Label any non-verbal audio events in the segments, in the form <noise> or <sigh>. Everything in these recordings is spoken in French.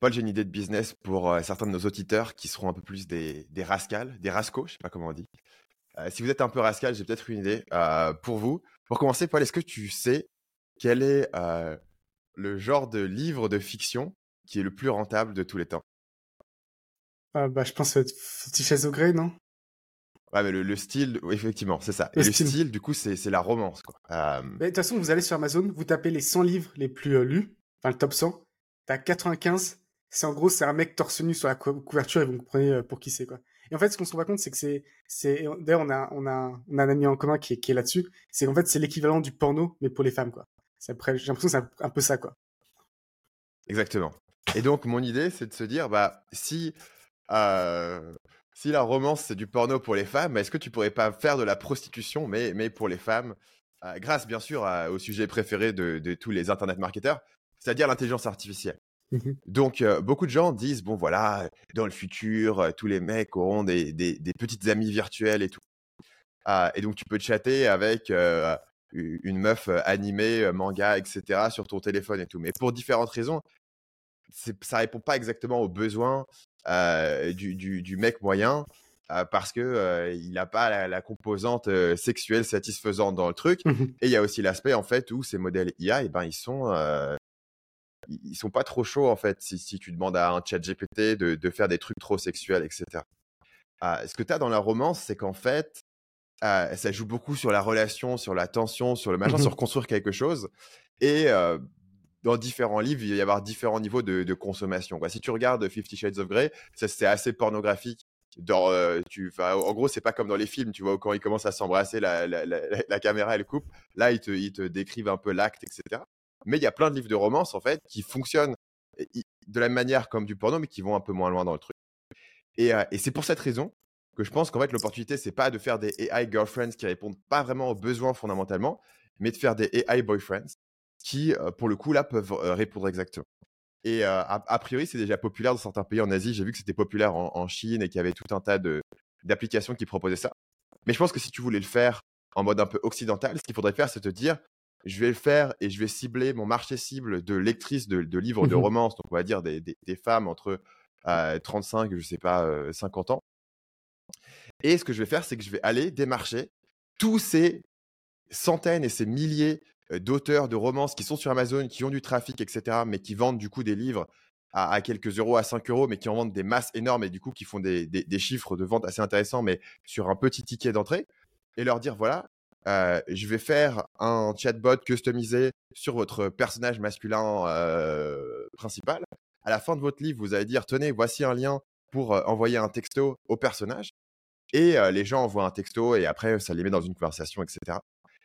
Paul, j'ai une idée de business pour euh, certains de nos auditeurs qui seront un peu plus des, des rascals, des rascaux, je sais pas comment on dit. Euh, si vous êtes un peu rascal, j'ai peut-être une idée euh, pour vous. Pour commencer, Paul, est-ce que tu sais quel est le genre de livre de fiction qui est le plus rentable de tous les temps? Ah, bah, Je pense que Fifty Shades of Grey, non? Ouais, mais le, style, effectivement, c'est ça. Le, style. du coup, c'est la romance. De toute façon, vous allez sur Amazon, vous tapez les 100 livres les plus lus, enfin le top 100, t'as 95 c'est en gros c'est un mec torse nu sur la couverture et vous comprenez euh, pour qui c'est quoi. Et en fait ce qu'on se rend pas compte c'est que c'est c'est d'ailleurs on a on a on a un ami en commun qui est là-dessus, c'est qu'en fait c'est l'équivalent du porno mais pour les femmes quoi. J'ai l'impression que c'est un peu ça quoi. Exactement. Et donc mon idée c'est de se dire bah si euh, si la romance c'est du porno pour les femmes, est-ce que tu pourrais pas faire de la prostitution mais mais pour les femmes euh, grâce bien sûr au sujet préféré de, de tous les internet marketeurs, c'est-à-dire l'intelligence artificielle. Mmh Donc, beaucoup de gens disent, bon, voilà, dans le futur, tous les mecs auront des, petites amies virtuelles et tout. Ah, et donc, tu peux chatter avec une meuf animée, manga, etc., sur ton téléphone et tout. Mais pour différentes raisons, ça répond pas exactement aux besoins du, mec moyen. parce que il n'a pas la, composante sexuelle satisfaisante dans le truc. Mmh et il y a aussi l'aspect en fait où ces modèles IA, et eh ben ils sont ils sont pas trop chauds en fait si, si tu demandes à un chat GPT de, de, faire des trucs trop sexuels, etc. Ah, ce que tu as dans la romance, c'est qu'en fait, ah, ça joue beaucoup sur la relation, sur la tension, sur le machin, mmh sur construire quelque chose. Et dans différents livres, il va y avoir différents niveaux de, de consommation. Quoi. Si tu regardes Fifty Shades of Grey, c'est assez pornographique. Dans, tu, en gros, c'est pas comme dans les films, tu vois, où quand ils commencent à s'embrasser, la, la, la, la, caméra elle coupe. Là, ils te, ils te décrivent un peu l'acte, etc. Mais il y a plein de livres de romance, en fait, qui fonctionnent de la même manière comme du porno, mais qui vont un peu moins loin dans le truc. Et, euh, et c'est pour cette raison que je pense qu'en fait, l'opportunité, c'est pas de faire des AI girlfriends qui répondent pas vraiment aux besoins fondamentalement, mais de faire des AI boyfriends qui, euh, pour le coup, là, peuvent euh, répondre exactement. Et a, priori, c'est déjà populaire dans certains pays en Asie. J'ai vu que c'était populaire en, en, Chine et qu'il y avait tout un tas d'applications qui proposaient ça. Mais je pense que si tu voulais le faire en mode un peu occidental, ce qu'il faudrait faire, c'est te dire je vais le faire et je vais cibler mon marché cible de lectrices de, livres de mmh romance, donc on va dire des, femmes entre 35, je sais pas, 50 ans. Et ce que je vais faire, c'est que je vais aller démarcher tous ces centaines et ces milliers d'auteurs de romances qui sont sur Amazon, qui ont du trafic, etc., mais qui vendent du coup des livres à, quelques euros, à 5 euros, mais qui en vendent des masses énormes et du coup qui font des, des chiffres de vente assez intéressants, mais sur un petit ticket d'entrée, et leur dire voilà, euh, je vais faire un chatbot customisé sur votre personnage masculin euh, principal. À la fin de votre livre, vous allez dire tenez, voici un lien pour euh, envoyer un texto au personnage. Et les gens envoient un texto et après, ça les met dans une conversation, etc.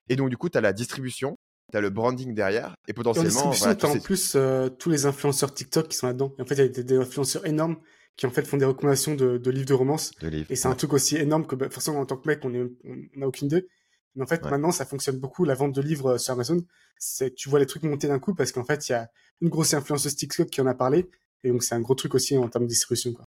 Et donc, du coup, tu as la distribution, tu as le branding derrière et potentiellement. Et en plus tous les influenceurs TikTok qui sont là-dedans. en fait, il y a des, influenceurs énormes qui en fait font des recommandations de, livres de romance. et c'est un truc aussi énorme que bah, forcément en tant que mec, on n'a aucune idée. Mais en fait, maintenant, ça fonctionne beaucoup. La vente de livres euh, sur Amazon, c'est tu vois les trucs monter d'un coup parce qu'en fait, il y a une grosse influenceuse TikTok qui en a parlé. Et donc, c'est un gros truc aussi en termes de distribution. Quoi.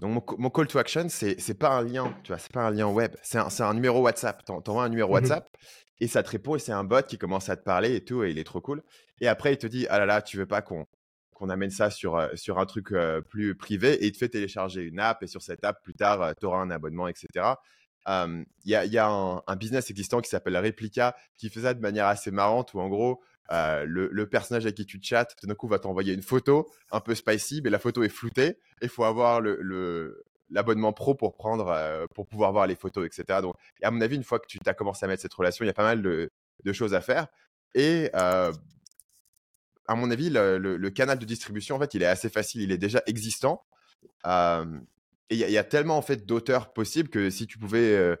Donc, mon, call to action, c'est c'est pas un lien, tu vois, c'est pas un lien web, c'est un, un, numéro WhatsApp. T'envoies un numéro mmh WhatsApp et ça te répond et c'est un bot qui commence à te parler et tout et il est trop cool. Et après, il te dit ah là là, tu veux pas qu'on qu'on amène ça sur, euh, sur un truc euh, plus privé et il te fait télécharger une app et sur cette app, plus tard, tu auras un abonnement, etc. Il y a, un, business existant qui s'appelle Replica qui fait ça de manière assez marrante où en gros, le, personnage avec qui tu chattes, tout d'un coup, va t'envoyer une photo un peu spicy, mais la photo est floutée et il faut avoir l'abonnement pro pour prendre, pour pouvoir voir les photos, etc. Donc, à mon avis, une fois que tu as commencé à mettre cette relation, il y a pas mal de, choses à faire. Et à mon avis, le, canal de distribution, en fait, il est assez facile, il est déjà existant. Il y, a tellement en fait d'auteurs possibles que si tu pouvais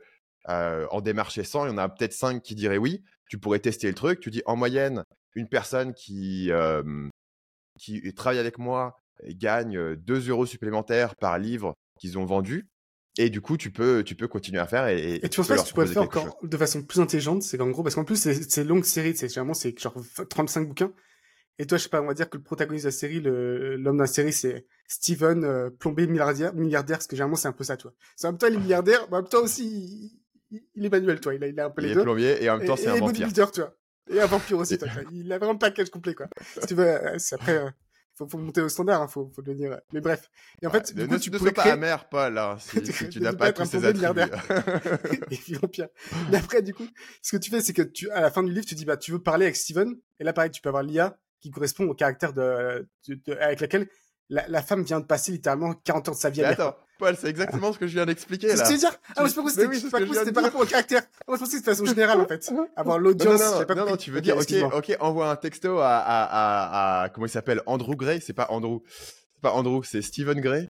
en démarcher 100, il y en a peut-être 5 qui diraient oui. Tu pourrais tester le truc. Tu dis en moyenne, une personne qui, qui travaille avec moi gagne 2 euros supplémentaires par livre qu'ils ont vendu. Et du coup, tu peux, tu peux continuer à faire. Et, et tu penses pas que tu pourrais le faire encore de façon plus intelligente? C'est qu'en gros, parce qu'en plus, c'est longue série, c'est généralement c'est genre 35 bouquins. Et toi, je sais pas, on va dire que le protagoniste de la série, l'homme de la série, c'est Steven, euh, plombier milliardaire, milliardaire, parce que généralement, c'est un peu ça, toi. C'est en même temps, il est milliardaire, mais en même temps aussi, il, est manuel, toi. Il a, il a un peu les il est plombier et en même temps, c'est un vampire. tu vois. Et un vampire aussi, toi. Il a vraiment le package complet, quoi. si tu veux, c'est après, euh, faut, faut monter au standard, hein, faut, faut le dire. Mais bref. Et en fait, du coup, tu ne sois pas amer, Paul, hein, <laughs> si, tu n'as pas tous ces attributs. <laughs> et puis, pire. Mais après, du coup, ce que tu fais, c'est que tu, à la fin du livre, tu dis, bah, tu veux parler avec Steven. Et là, pareil, tu peux avoir l'IA qui correspond au caractère de, avec laquelle la, la, femme vient de passer littéralement 40 ans de sa vie à Attends, Paul, c'est exactement ce que je viens d'expliquer là. C'est ce que dire Ah, mais je pas c'était oui, c'était par rapport au caractère. Moi, je pensais que c'était de façon <laughs> générale en fait. Avoir l'audience. Non, non, non, non, tu veux dire, ok, ok, envoie un texto à, à, à, à comment il s'appelle Andrew Gray, c'est pas Andrew. C'est pas Andrew, c'est Steven Gray.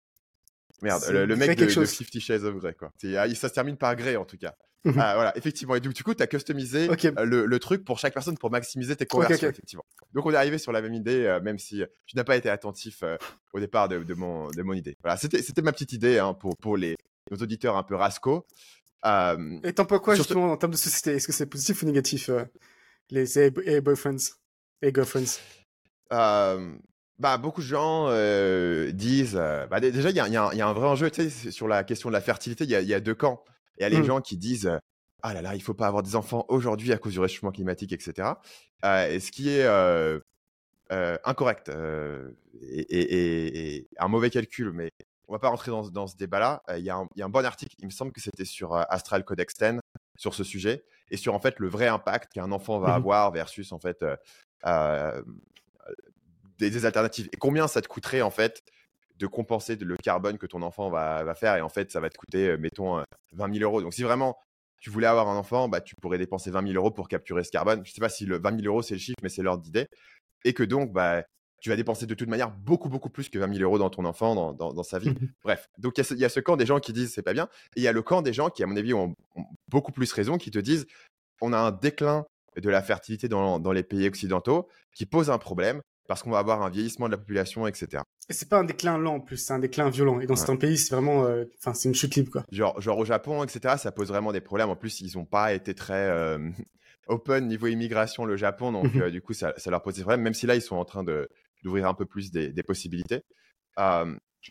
Merde, le, mec de, de, Fifty Shades of Grey, quoi. Ah, ça se termine par Grey, en tout cas. Mhm. ah, voilà, effectivement. Et du coup, tu as customisé euh, le, truc pour chaque personne pour maximiser tes conversions, effectivement. Donc, on est arrivé sur la même idée, euh, même si tu n'as pas été attentif euh, au départ de, de, mon, de mon idée. Voilà, c'était ma petite idée hein, pour, pour les, nos auditeurs un peu rasco. Et t'en penses quoi, justement, en termes de société? Est-ce que c'est positif ou négatif, les et boyfriends et girlfriends? Bah, beaucoup de gens disent. bah, déjà, il y, y, a un vrai enjeu tu sais, sur la question de la fertilité. Il y, y a, deux camps. Il y a les mmh. gens qui disent Ah là là, il faut pas avoir des enfants aujourd'hui à cause du réchauffement climatique, etc. et ce qui est incorrect et, un mauvais calcul, mais on va pas rentrer dans, dans ce débat-là. Il y, a un bon article, il me semble que c'était sur Astral Codex 10 sur ce sujet et sur en fait le vrai impact qu'un enfant va mmh avoir versus en fait des, alternatives et combien ça te coûterait en fait de compenser le carbone que ton enfant va, faire. Et en fait, ça va te coûter, euh, mettons, 20 euh, 000 euros. Donc, si vraiment tu voulais avoir un enfant, bah, tu pourrais dépenser 20 000 euros pour capturer ce carbone. Je ne sais pas si le 20 000 euros, c'est le chiffre, mais c'est l'ordre d'idée. Et que donc, bah, tu vas dépenser de toute manière beaucoup, beaucoup plus que 20 000 euros dans ton enfant, dans, sa vie. <laughs> Bref, donc il y, a ce camp des gens qui disent c'est pas bien. Et il y a le camp des gens qui, à mon avis, ont, beaucoup plus raison, qui te disent on a un déclin de la fertilité dans, dans les pays occidentaux qui pose un problème parce qu'on va avoir un vieillissement de la population, etc. Et c'est pas un déclin lent en plus, c'est un déclin violent. Et dans certains pays, c'est vraiment, euh, enfin, c'est une chute libre quoi. Genre, genre au Japon, etc. Ça pose vraiment des problèmes. En plus, ils n'ont pas été très euh, <laughs> open niveau immigration le Japon, donc mhm. euh, du coup, ça, ça, leur pose des problèmes. Même si là, ils sont en train de d'ouvrir un peu plus des, des possibilités.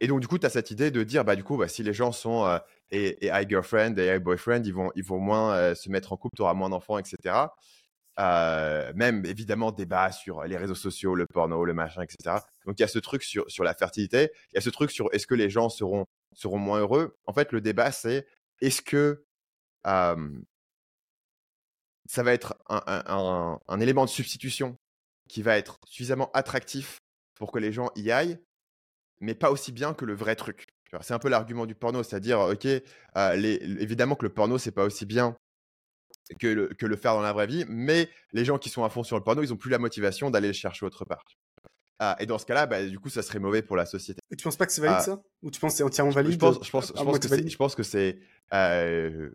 et donc du coup, tu as cette idée de dire, bah du coup, bah, si les gens sont et, et high girlfriend et high boyfriend, ils vont ils vont moins se mettre en couple, tu auras moins d'enfants, etc. Euh, même évidemment débat sur les réseaux sociaux, le porno, le machin, etc. Donc il y a ce truc sur, sur la fertilité, il y a ce truc sur est-ce que les gens seront, seront moins heureux. En fait, le débat, c'est est-ce que ça va être un, élément de substitution qui va être suffisamment attractif pour que les gens y aillent, mais pas aussi bien que le vrai truc. C'est un peu l'argument du porno, c'est-à-dire, ok, euh, évidemment que le porno, c'est pas aussi bien que le, que le faire dans la vraie vie, mais les gens qui sont à fond sur le porno, ils n'ont plus la motivation d'aller le chercher autre part. Ah, et dans ce cas-là, bah, du coup, ça serait mauvais pour la société. Et tu penses pas que c'est valide ah. ça? Ou tu penses que c'est entièrement valide Je pense, je pense, je pense, que, c'est, je pense que c'est euh,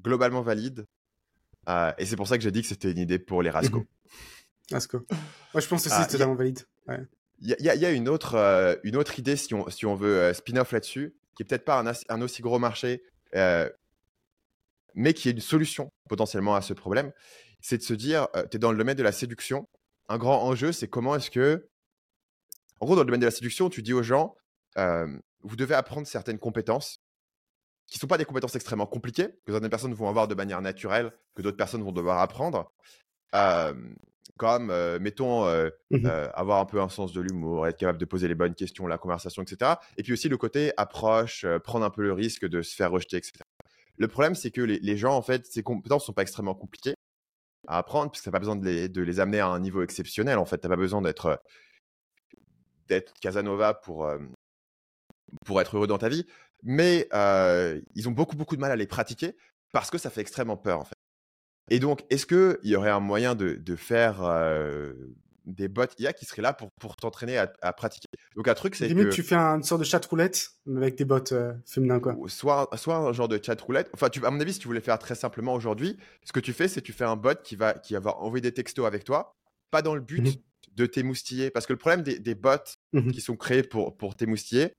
globalement valide. Euh, et c'est pour ça que j'ai dit que c'était une idée pour les Rasco. <laughs> Rasco. Moi, je pense que ah, c'est totalement valide. Il y, y, a une autre, euh, une autre idée, si on, si on veut spin-off là-dessus, qui est peut-être pas un, un, aussi gros marché, mais qui est une solution potentiellement à ce problème, c'est de se dire, tu es dans le domaine de la séduction. Un grand enjeu, c'est comment est-ce que, en gros, dans le domaine de la séduction, tu dis aux gens, vous devez apprendre certaines compétences qui ne sont pas des compétences extrêmement compliquées, que certaines personnes vont avoir de manière naturelle, que d'autres personnes vont devoir apprendre. comme, mettons, mmh avoir un peu un sens de l'humour, être capable de poser les bonnes questions, la conversation, etc. Et puis aussi le côté approche, prendre un peu le risque de se faire rejeter, etc. Le problème, c'est que les, gens, en fait, ces compétences ne sont pas extrêmement compliquées à apprendre, puisque tu n'as pas besoin de les, amener à un niveau exceptionnel. En fait, tu n'as pas besoin d'être d'être Casanova pour, pour être heureux dans ta vie. Mais ils ont beaucoup, beaucoup de mal à les pratiquer parce que ça fait extrêmement peur, en fait. Et donc, est-ce qu'il y aurait un moyen de faire des bots IA qui seraient là pour, pour t'entraîner à, pratiquer. Donc un truc, c'est que... tu fais une sorte de chat roulette avec des bots euh, féminins, quoi. Soit, soit un genre de chat roulette. Enfin, tu, à mon avis, si tu voulais faire très simplement aujourd'hui, ce que tu fais, c'est tu fais un bot qui va, qui va envoyer des textos avec toi, pas dans le but mhm. de t'émoustiller. Parce que le problème des, des bots mhm. qui sont créés pour, pour t'émoustiller,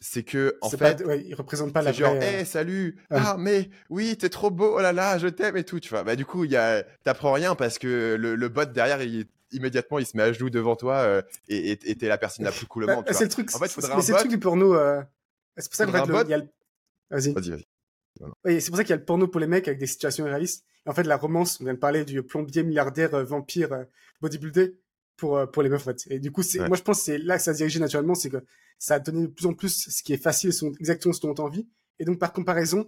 c'est que en fait pas, ouais, représentent pas la genre hey, euh, salut ah mais oui t'es trop beau oh là là je t'aime et tout tu vois bah du coup il y a t'apprends rien parce que le, le, bot derrière il immédiatement il se met à genoux devant toi euh, et t'es la personne la plus cool au bah, monde. c'est le truc. En fait, c'est le truc du porno. Euh, c'est pour ça qu'en fait, il y a le... Vas-y. Vas-y, vas-y. Oui, c'est pour ça qu'il y a le porno pour les mecs avec des situations réalistes. Et en fait, la romance, on vient de parler du plombier, milliardaire, euh, vampire, bodybuilder. pour, pour les meufs, en fait. Et du coup, c'est, moi, je pense que c'est là que ça se dirige naturellement, c'est que ça a donné de plus en plus ce qui est facile, sont exactement ce dont on a envie. Et donc, par comparaison,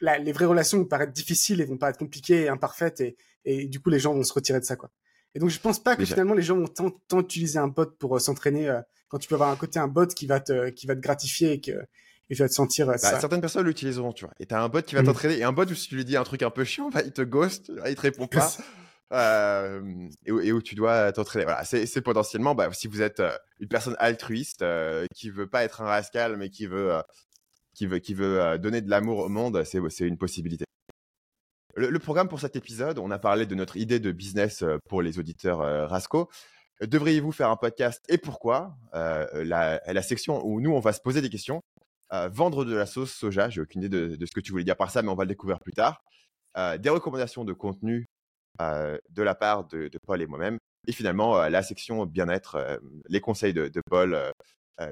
les vraies relations vont paraître difficiles et vont paraître compliquées et imparfaites et, et du coup, les gens vont se retirer de ça, quoi. Et donc, je pense pas que finalement les gens vont tant, tant utiliser un bot pour euh, s'entraîner euh, quand tu peux avoir un côté un bot qui va te, qui va te gratifier et que, et tu vas te sentir. Euh, bah, certaines personnes l'utiliseront, tu vois. Et t'as un bot qui va mmh. t'entraîner et un bot où si tu lui dis un truc un peu chiant, <laughs> bah, il te ghost, il te répond pas. <laughs> Euh, et, où, et, où tu dois t'entraîner. Voilà, c'est potentiellement, bah, si vous êtes une personne altruiste euh, qui veut pas être un rascal, mais qui veut, qui veut, qui veut donner de l'amour au monde, c'est une possibilité. Le, programme pour cet épisode, on a parlé de notre idée de business euh, pour les auditeurs euh, Rasco. Devriez-vous faire un podcast et pourquoi euh, la, section où nous, on va se poser des questions? vendre de la sauce soja, j'ai aucune idée de, ce que tu voulais dire par ça, mais on va le découvrir plus tard. des recommandations de contenu de la part de, Paul et moi-même. Et finalement, la section bien-être, les conseils de, Paul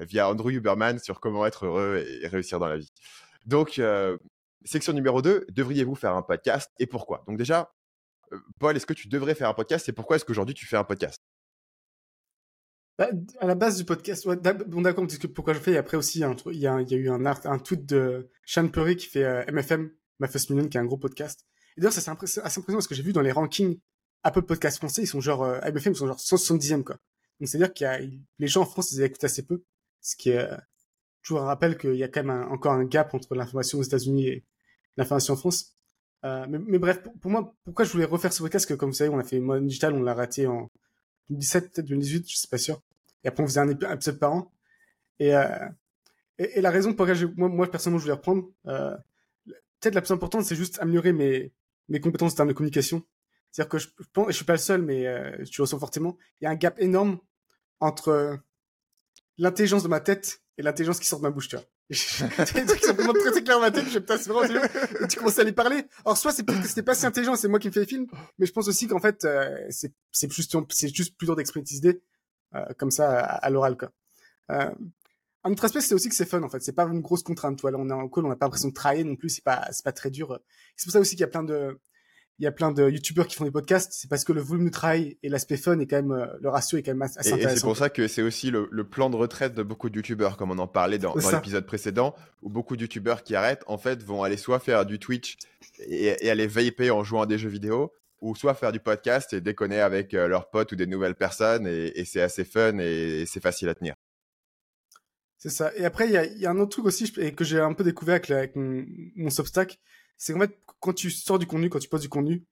via Andrew Huberman sur comment être heureux et, et réussir dans la vie. Donc, Section numéro 2, devriez-vous faire un podcast et pourquoi? Donc déjà, euh, Paul, est-ce que tu devrais faire un podcast et pourquoi est-ce qu'aujourd'hui tu fais un podcast? Bah, à la base du podcast, bon d'accord, parce pourquoi je fais, et après aussi, il y, a, eu un, art, un tweet de Sean Perry qui fait MFM, euh, My First Million, qui est un gros podcast. Et d'ailleurs, ça c'est assez impressionnant parce que j'ai vu dans les rankings Apple Podcast français, ils sont genre, euh, MFM, ils sont genre 170e, quoi. Donc c'est-à-dire qu'il y a, les gens en France, ils écoutent assez peu, ce qui est toujours un rappel qu'il y a quand même encore un gap entre l'information aux États-Unis et, l'information en France. Euh, mais, bref, pour, moi, pourquoi je voulais refaire ce podcast, que comme vous savez, on a fait Mode Digital, on l'a raté en 2017, peut-être 2018, je sais pas sûr. Et après, on faisait un épisode par an. Et, euh, et, la raison pour laquelle moi, moi, personnellement, je voulais reprendre, euh, peut-être la plus importante, c'est juste améliorer mes, mes compétences en termes de communication. C'est-à-dire que je, je pense, je suis pas le seul, mais euh, je ressens fortement, il y a un gap énorme entre l'intelligence de ma tête et l'intelligence qui sort de ma bouche, tu vois. <laughs> des trucs sont vraiment très, très clairs dans. Je putain, c'est vraiment Et tu commences à les parler. Alors, soit c'est peut-être que c'était pas si intelligent, c'est moi qui me fais les films, mais je pense aussi qu'en fait, euh, c'est, juste, c'est juste plus dur d'exprimer tes idées, euh, comme ça, à, l'oral, quoi. Euh, un autre aspect, c'est aussi que c'est fun, en fait. C'est pas une grosse contrainte, toi. Là, on est en call, on n'a pas l'impression de travailler non plus. C'est pas, c'est pas très dur. C'est pour ça aussi qu'il y a plein de, il y a plein de youtubeurs qui font des podcasts, c'est parce que le volume de travail et l'aspect fun est quand même, euh, le ratio est quand même assez intéressant. Et c'est pour ça que c'est aussi le, plan de retraite de beaucoup de youtubeurs, comme on en parlait dans, l'épisode précédent, où beaucoup de youtubeurs qui arrêtent, en fait, vont aller soit faire du Twitch et, aller vaper en jouant à des jeux vidéo, ou soit faire du podcast et déconner avec euh, leurs potes ou des nouvelles personnes, et, c'est assez fun et, c'est facile à tenir. C'est ça. Et après, il y a, un autre truc aussi que j'ai un peu découvert avec, mon, mon Substack, c'est qu'en fait, quand tu sors du contenu, quand tu poses du contenu,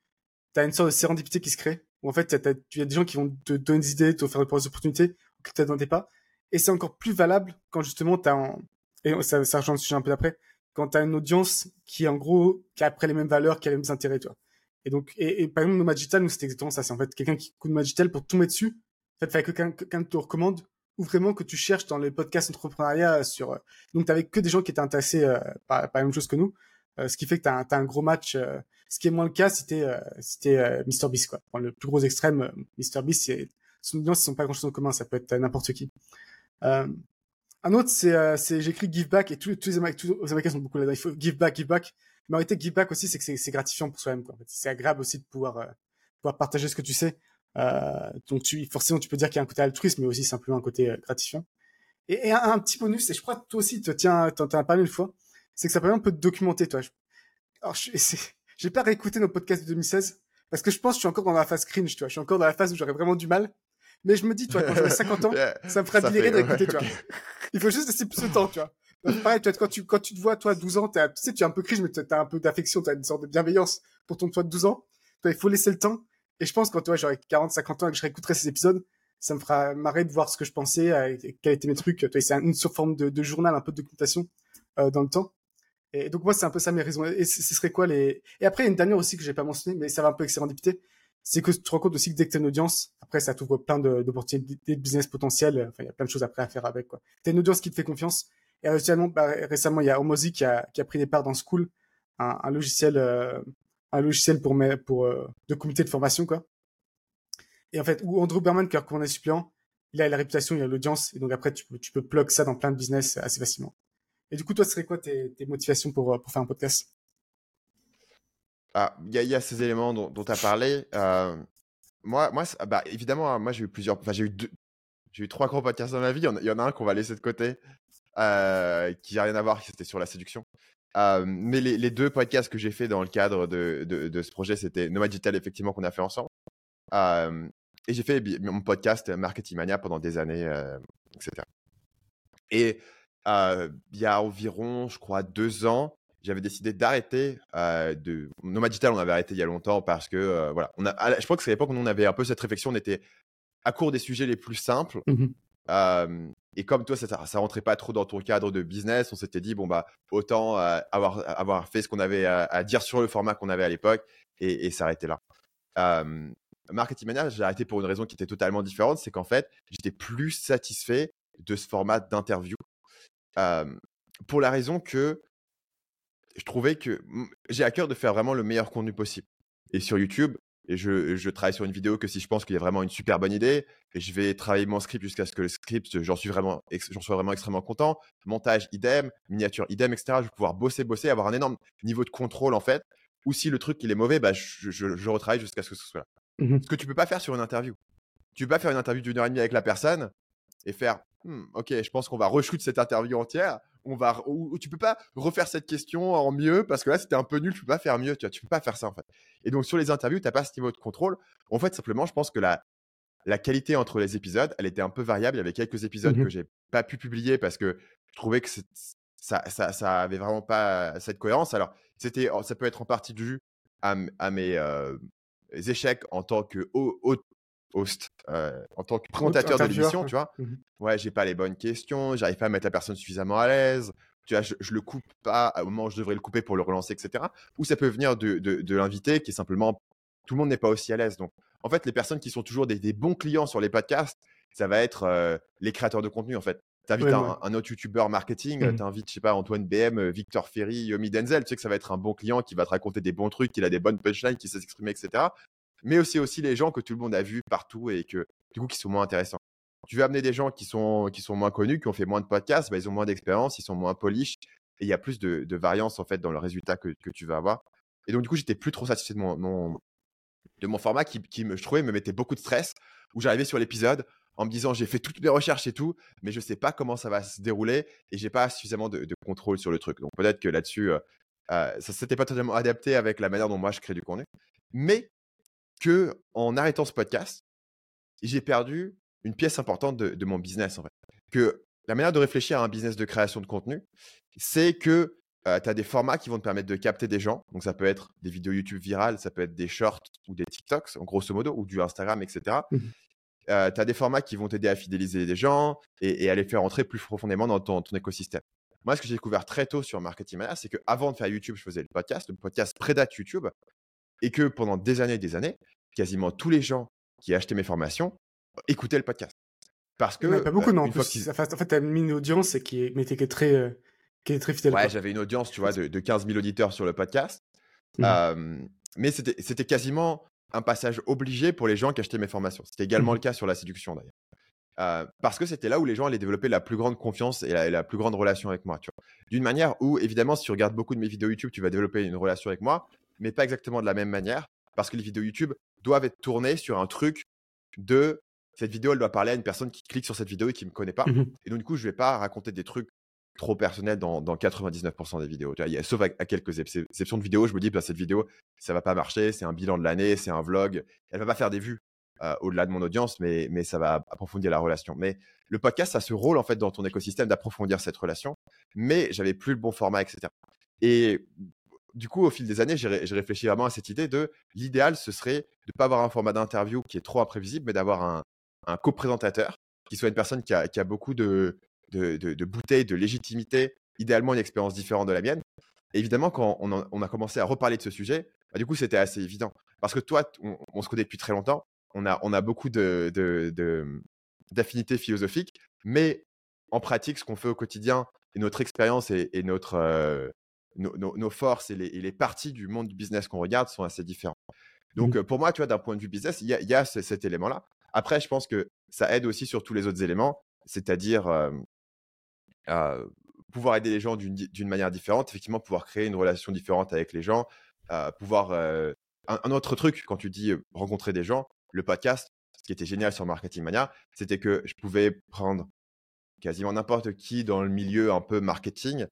t'as une sorte de sérendipité qui se crée. Où en fait, tu as des gens qui vont te donner des idées, te faire des opportunités que tu t'attendais pas. Et c'est encore plus valable quand justement t'as un... et ça, ça rejoint le sujet un peu d'après, quand t'as une audience qui, en gros, qui a après les mêmes valeurs, qui a les mêmes intérêts, toi. Et donc, et, par exemple, Nomad Digital, nous, c'était exactement ça. C'est en fait quelqu'un qui écoute Nomad Digital pour mettre dessus. En fait, que quelqu'un te recommande ou vraiment que tu cherches dans les podcasts entrepreneuriat sur, donc t'avais que des gens qui étaient intéressés euh, par la même chose que nous. Euh, ce qui fait que tu as, un gros match. Euh, ce qui est moins le cas, c'était euh, c'était Mr Beast quoi. le plus gros extrême, Mr Beast, c'est son audience, ils sont pas grand chose en commun. Ça peut être n'importe qui. Un autre, c'est c'est j'écris give back et tous, tous les Américains sont beaucoup là-dedans. Il faut give back, give back. Mais en réalité, give back aussi, c'est que c'est gratifiant pour soi-même. Fait. C'est agréable aussi de pouvoir pouvoir partager ce que tu sais. Euh, donc tu forcément tu peux dire qu'il y a un côté altruiste, mais aussi simplement un côté gratifiant. Et, et un, petit bonus, et je crois que toi aussi, tu tiens, t'en as parlé une fois c'est que ça permet un peu de documenter, toi. Alors, <laughs> j'ai pas réécouté nos podcasts de 2016 parce que je pense que je suis encore dans la phase cringe, tu vois. Je suis encore dans la phase où j'aurais vraiment du mal. Mais je me dis, tu vois, quand j'aurai 50 ans, <laughs> ça me fera délirer d'écouter, tu vois. Il faut juste laisser plus de temps, tu vois. pareil, tu vois, quand tu, quand tu te vois, toi, 12 ans, tu sais, tu es un peu cringe, mais tu as un peu d'affection, tu as une sorte de bienveillance pour ton toi de 12 ans. Toi, il faut laisser le temps. Et je pense que quand, toi, j'aurai 40, 50 ans et que je réécouterai ces épisodes, ça me fera marrer de voir ce que je pensais, euh, quels étaient mes trucs. C'est une forme de, de, journal, un peu de documentation euh, dans le temps. Et donc moi, c'est un peu ça mes raisons. Et ce serait quoi les Et après, il y a une dernière aussi que j'ai pas mentionné, mais ça va un peu sérendipité, c'est que tu te rends compte aussi que dès que tu as une audience, après ça t'ouvre plein d'opportunités de business potentielles. Enfin, il y a plein de choses après à faire avec quoi. T'as une audience qui te fait confiance. Et récemment, bah, récemment, il y a Homozy qui a, qui a pris des parts dans School, un, un logiciel, euh, un logiciel pour pour euh, de comité de formation quoi. Et en fait, ou Andrew Berman qui est suppléant, il a la réputation, il a l'audience, et donc après tu tu peux plug ça dans plein de business assez facilement. Et du coup, toi, ce serait quoi tes, motivations pour, euh, pour faire un podcast? Ah, il y, a ces éléments dont tu as parlé. Euh, moi, moi bah, évidemment, hein, moi j'ai eu plusieurs. Enfin, j'ai eu eu trois gros podcasts dans ma vie. Il y en a un qu'on va laisser de côté, euh, qui n'a rien à voir, c'était sur la séduction. Mais les, deux podcasts que j'ai fait dans le cadre de, de, ce projet, c'était Nomad Digital, effectivement, qu'on a fait ensemble. Et j'ai fait mon podcast Marketing Mania pendant des années, etc. Et il y a environ, je crois, deux ans, j'avais décidé d'arrêter de Nomad Digital. On avait arrêté il y a longtemps parce que voilà, on a, je crois que c'est à l'époque où on avait un peu cette réflexion. On était à court des sujets les plus simples. Mmh et comme toi, ça, ça rentrait pas trop dans ton cadre de business, on s'était dit bon bah autant avoir avoir fait ce qu'on avait à, dire sur le format qu'on avait à l'époque et, et s'arrêter là. Marketing Mania, j'ai arrêté pour une raison qui était totalement différente, c'est qu'en fait, j'étais plus satisfait de ce format d'interview pour la raison que je trouvais que j'ai à cœur de faire vraiment le meilleur contenu possible. Et sur YouTube, et je, je, travaille sur une vidéo que si je pense qu'il y a vraiment une super bonne idée, et je vais travailler mon script jusqu'à ce que le script, j'en suis vraiment, j'en sois vraiment extrêmement content. Montage, idem, miniature, idem, etc. Je vais pouvoir bosser, bosser, avoir un énorme niveau de contrôle en fait. Ou si le truc il est mauvais, bah, je, je, retravaille jusqu'à ce que ce soit là. Mmh ce que tu peux pas faire sur une interview. Tu peux pas faire une interview d'une heure et demie avec la personne et faire «Hmm, ok, je pense qu'on va reshoot cette interview entière. On va, ou, tu peux pas refaire cette question en mieux parce que là c'était un peu nul. Tu peux pas faire mieux. Tu vois, tu peux pas faire ça en fait. Et donc sur les interviews, tu n'as pas ce niveau de contrôle. En fait, simplement, je pense que la, la qualité entre les épisodes, elle était un peu variable. Il y avait quelques épisodes mmh que j'ai pas pu publier parce que je trouvais que ça, ça, ça avait vraiment pas cette cohérence. Alors, c'était, ça peut être en partie dû à, à mes euh, échecs en tant que hôte host, euh, en tant que présentateur de l'émission, tu vois. Mmh ouais, j'ai pas les bonnes questions, j'arrive pas à mettre la personne suffisamment à l'aise. Tu vois, je, le coupe pas au moment où je devrais le couper pour le relancer, etc. Ou ça peut venir de, de, l'invité qui est simplement tout le monde n'est pas aussi à l'aise. Donc, en fait, les personnes qui sont toujours des, bons clients sur les podcasts, ça va être euh, les créateurs de contenu, en fait. Tu invites un, autre youtubeur marketing, mmh. tu invites, je sais pas, Antoine BM, euh, Victor Ferry, Yomi Denzel, tu sais que ça va être un bon client qui va te raconter des bons trucs, qui a des bonnes punchlines, qui sait s'exprimer, etc mais aussi aussi les gens que tout le monde a vus partout et que du coup qui sont moins intéressants. Tu veux amener des gens qui sont qui sont moins connus, qui ont fait moins de podcasts, bah, ils ont moins d'expérience, ils sont moins polish et il y a plus de, variance en fait dans le résultat que, que, tu vas avoir. Et donc du coup j'étais plus trop satisfait de mon, de mon format qui, qui me, je trouvais me mettait beaucoup de stress où j'arrivais sur l'épisode en me disant j'ai fait toutes mes recherches et tout, mais je sais pas comment ça va se dérouler et j'ai pas suffisamment de, de, contrôle sur le truc. Donc peut-être que là-dessus, euh, euh ça s'était pas totalement adapté avec la manière dont moi je crée du contenu. Mais que en arrêtant ce podcast, j'ai perdu une pièce importante de, mon business en fait. Que la manière de réfléchir à un business de création de contenu, c'est que tu as des formats qui vont te permettre de capter des gens. Donc ça peut être des vidéos YouTube virales, ça peut être des shorts ou des TikToks, en grosso modo, ou du Instagram, etc. Mmh tu as des formats qui vont t'aider à fidéliser des gens et, à les faire entrer plus profondément dans ton, écosystème. Moi, ce que j'ai découvert très tôt sur Marketing Mania, c'est qu'avant de faire YouTube, je faisais le podcast. Le podcast prédate YouTube et que pendant des années et des années, quasiment tous les gens qui achetaient mes formations écoutaient le podcast. Parce que. pas beaucoup, euh, non. En, plus, en fait, tu as mis une audience qui, était très, euh, qui est très fidèle. Ouais, j'avais une audience, tu vois, de, 15 000 auditeurs sur le podcast. Mmh. mais c'était quasiment un passage obligé pour les gens qui achetaient mes formations. C'était également mmh le cas sur la séduction, d'ailleurs. parce que c'était là où les gens allaient développer la plus grande confiance et la, la plus grande relation avec moi. D'une manière où, évidemment, si tu regardes beaucoup de mes vidéos YouTube, tu vas développer une relation avec moi, mais pas exactement de la même manière, parce que les vidéos YouTube doivent être tournées sur un truc de cette vidéo, elle doit parler à une personne qui clique sur cette vidéo et qui ne me connaît pas. Mmh et donc, du coup, je ne vais pas raconter des trucs trop personnels dans, 99% des vidéos. Tu vois, sauf à, quelques exceptions de vidéos, je me dis, bah, cette vidéo, ça va pas marcher, c'est un bilan de l'année, c'est un vlog. Elle va pas faire des vues euh, au-delà de mon audience, mais, mais ça va approfondir la relation. Mais le podcast, ça a ce rôle, en fait, dans ton écosystème d'approfondir cette relation. Mais j'avais plus le bon format, etc. Et du coup, au fil des années, j'ai réfléchi vraiment à cette idée de l'idéal, ce serait de ne pas avoir un format d'interview qui est trop imprévisible, mais d'avoir un, co-présentateur qui soit une personne qui a, beaucoup de, de, bouteilles, de légitimité, idéalement une expérience différente de la mienne. Et évidemment, quand on a, commencé à reparler de ce sujet, bah, du coup, c'était assez évident. Parce que toi, on, se connaît depuis très longtemps, on a, on a beaucoup d'affinités philosophiques, mais en pratique, ce qu'on fait au quotidien et notre expérience et, notre, euh, nos, forces et les, parties du monde du business qu'on regarde sont assez différentes. Donc, mmh. pour moi, tu vois, d'un point de vue business, il y a, cet élément-là. Après, je pense que ça aide aussi sur tous les autres éléments, c'est-à-dire pouvoir aider les gens d'une manière différente, effectivement, pouvoir créer une relation différente avec les gens, pouvoir. Un, autre truc, quand tu dis rencontrer des gens, le podcast, ce qui était génial sur Marketing Mania, c'était que je pouvais prendre quasiment n'importe qui dans le milieu un peu marketing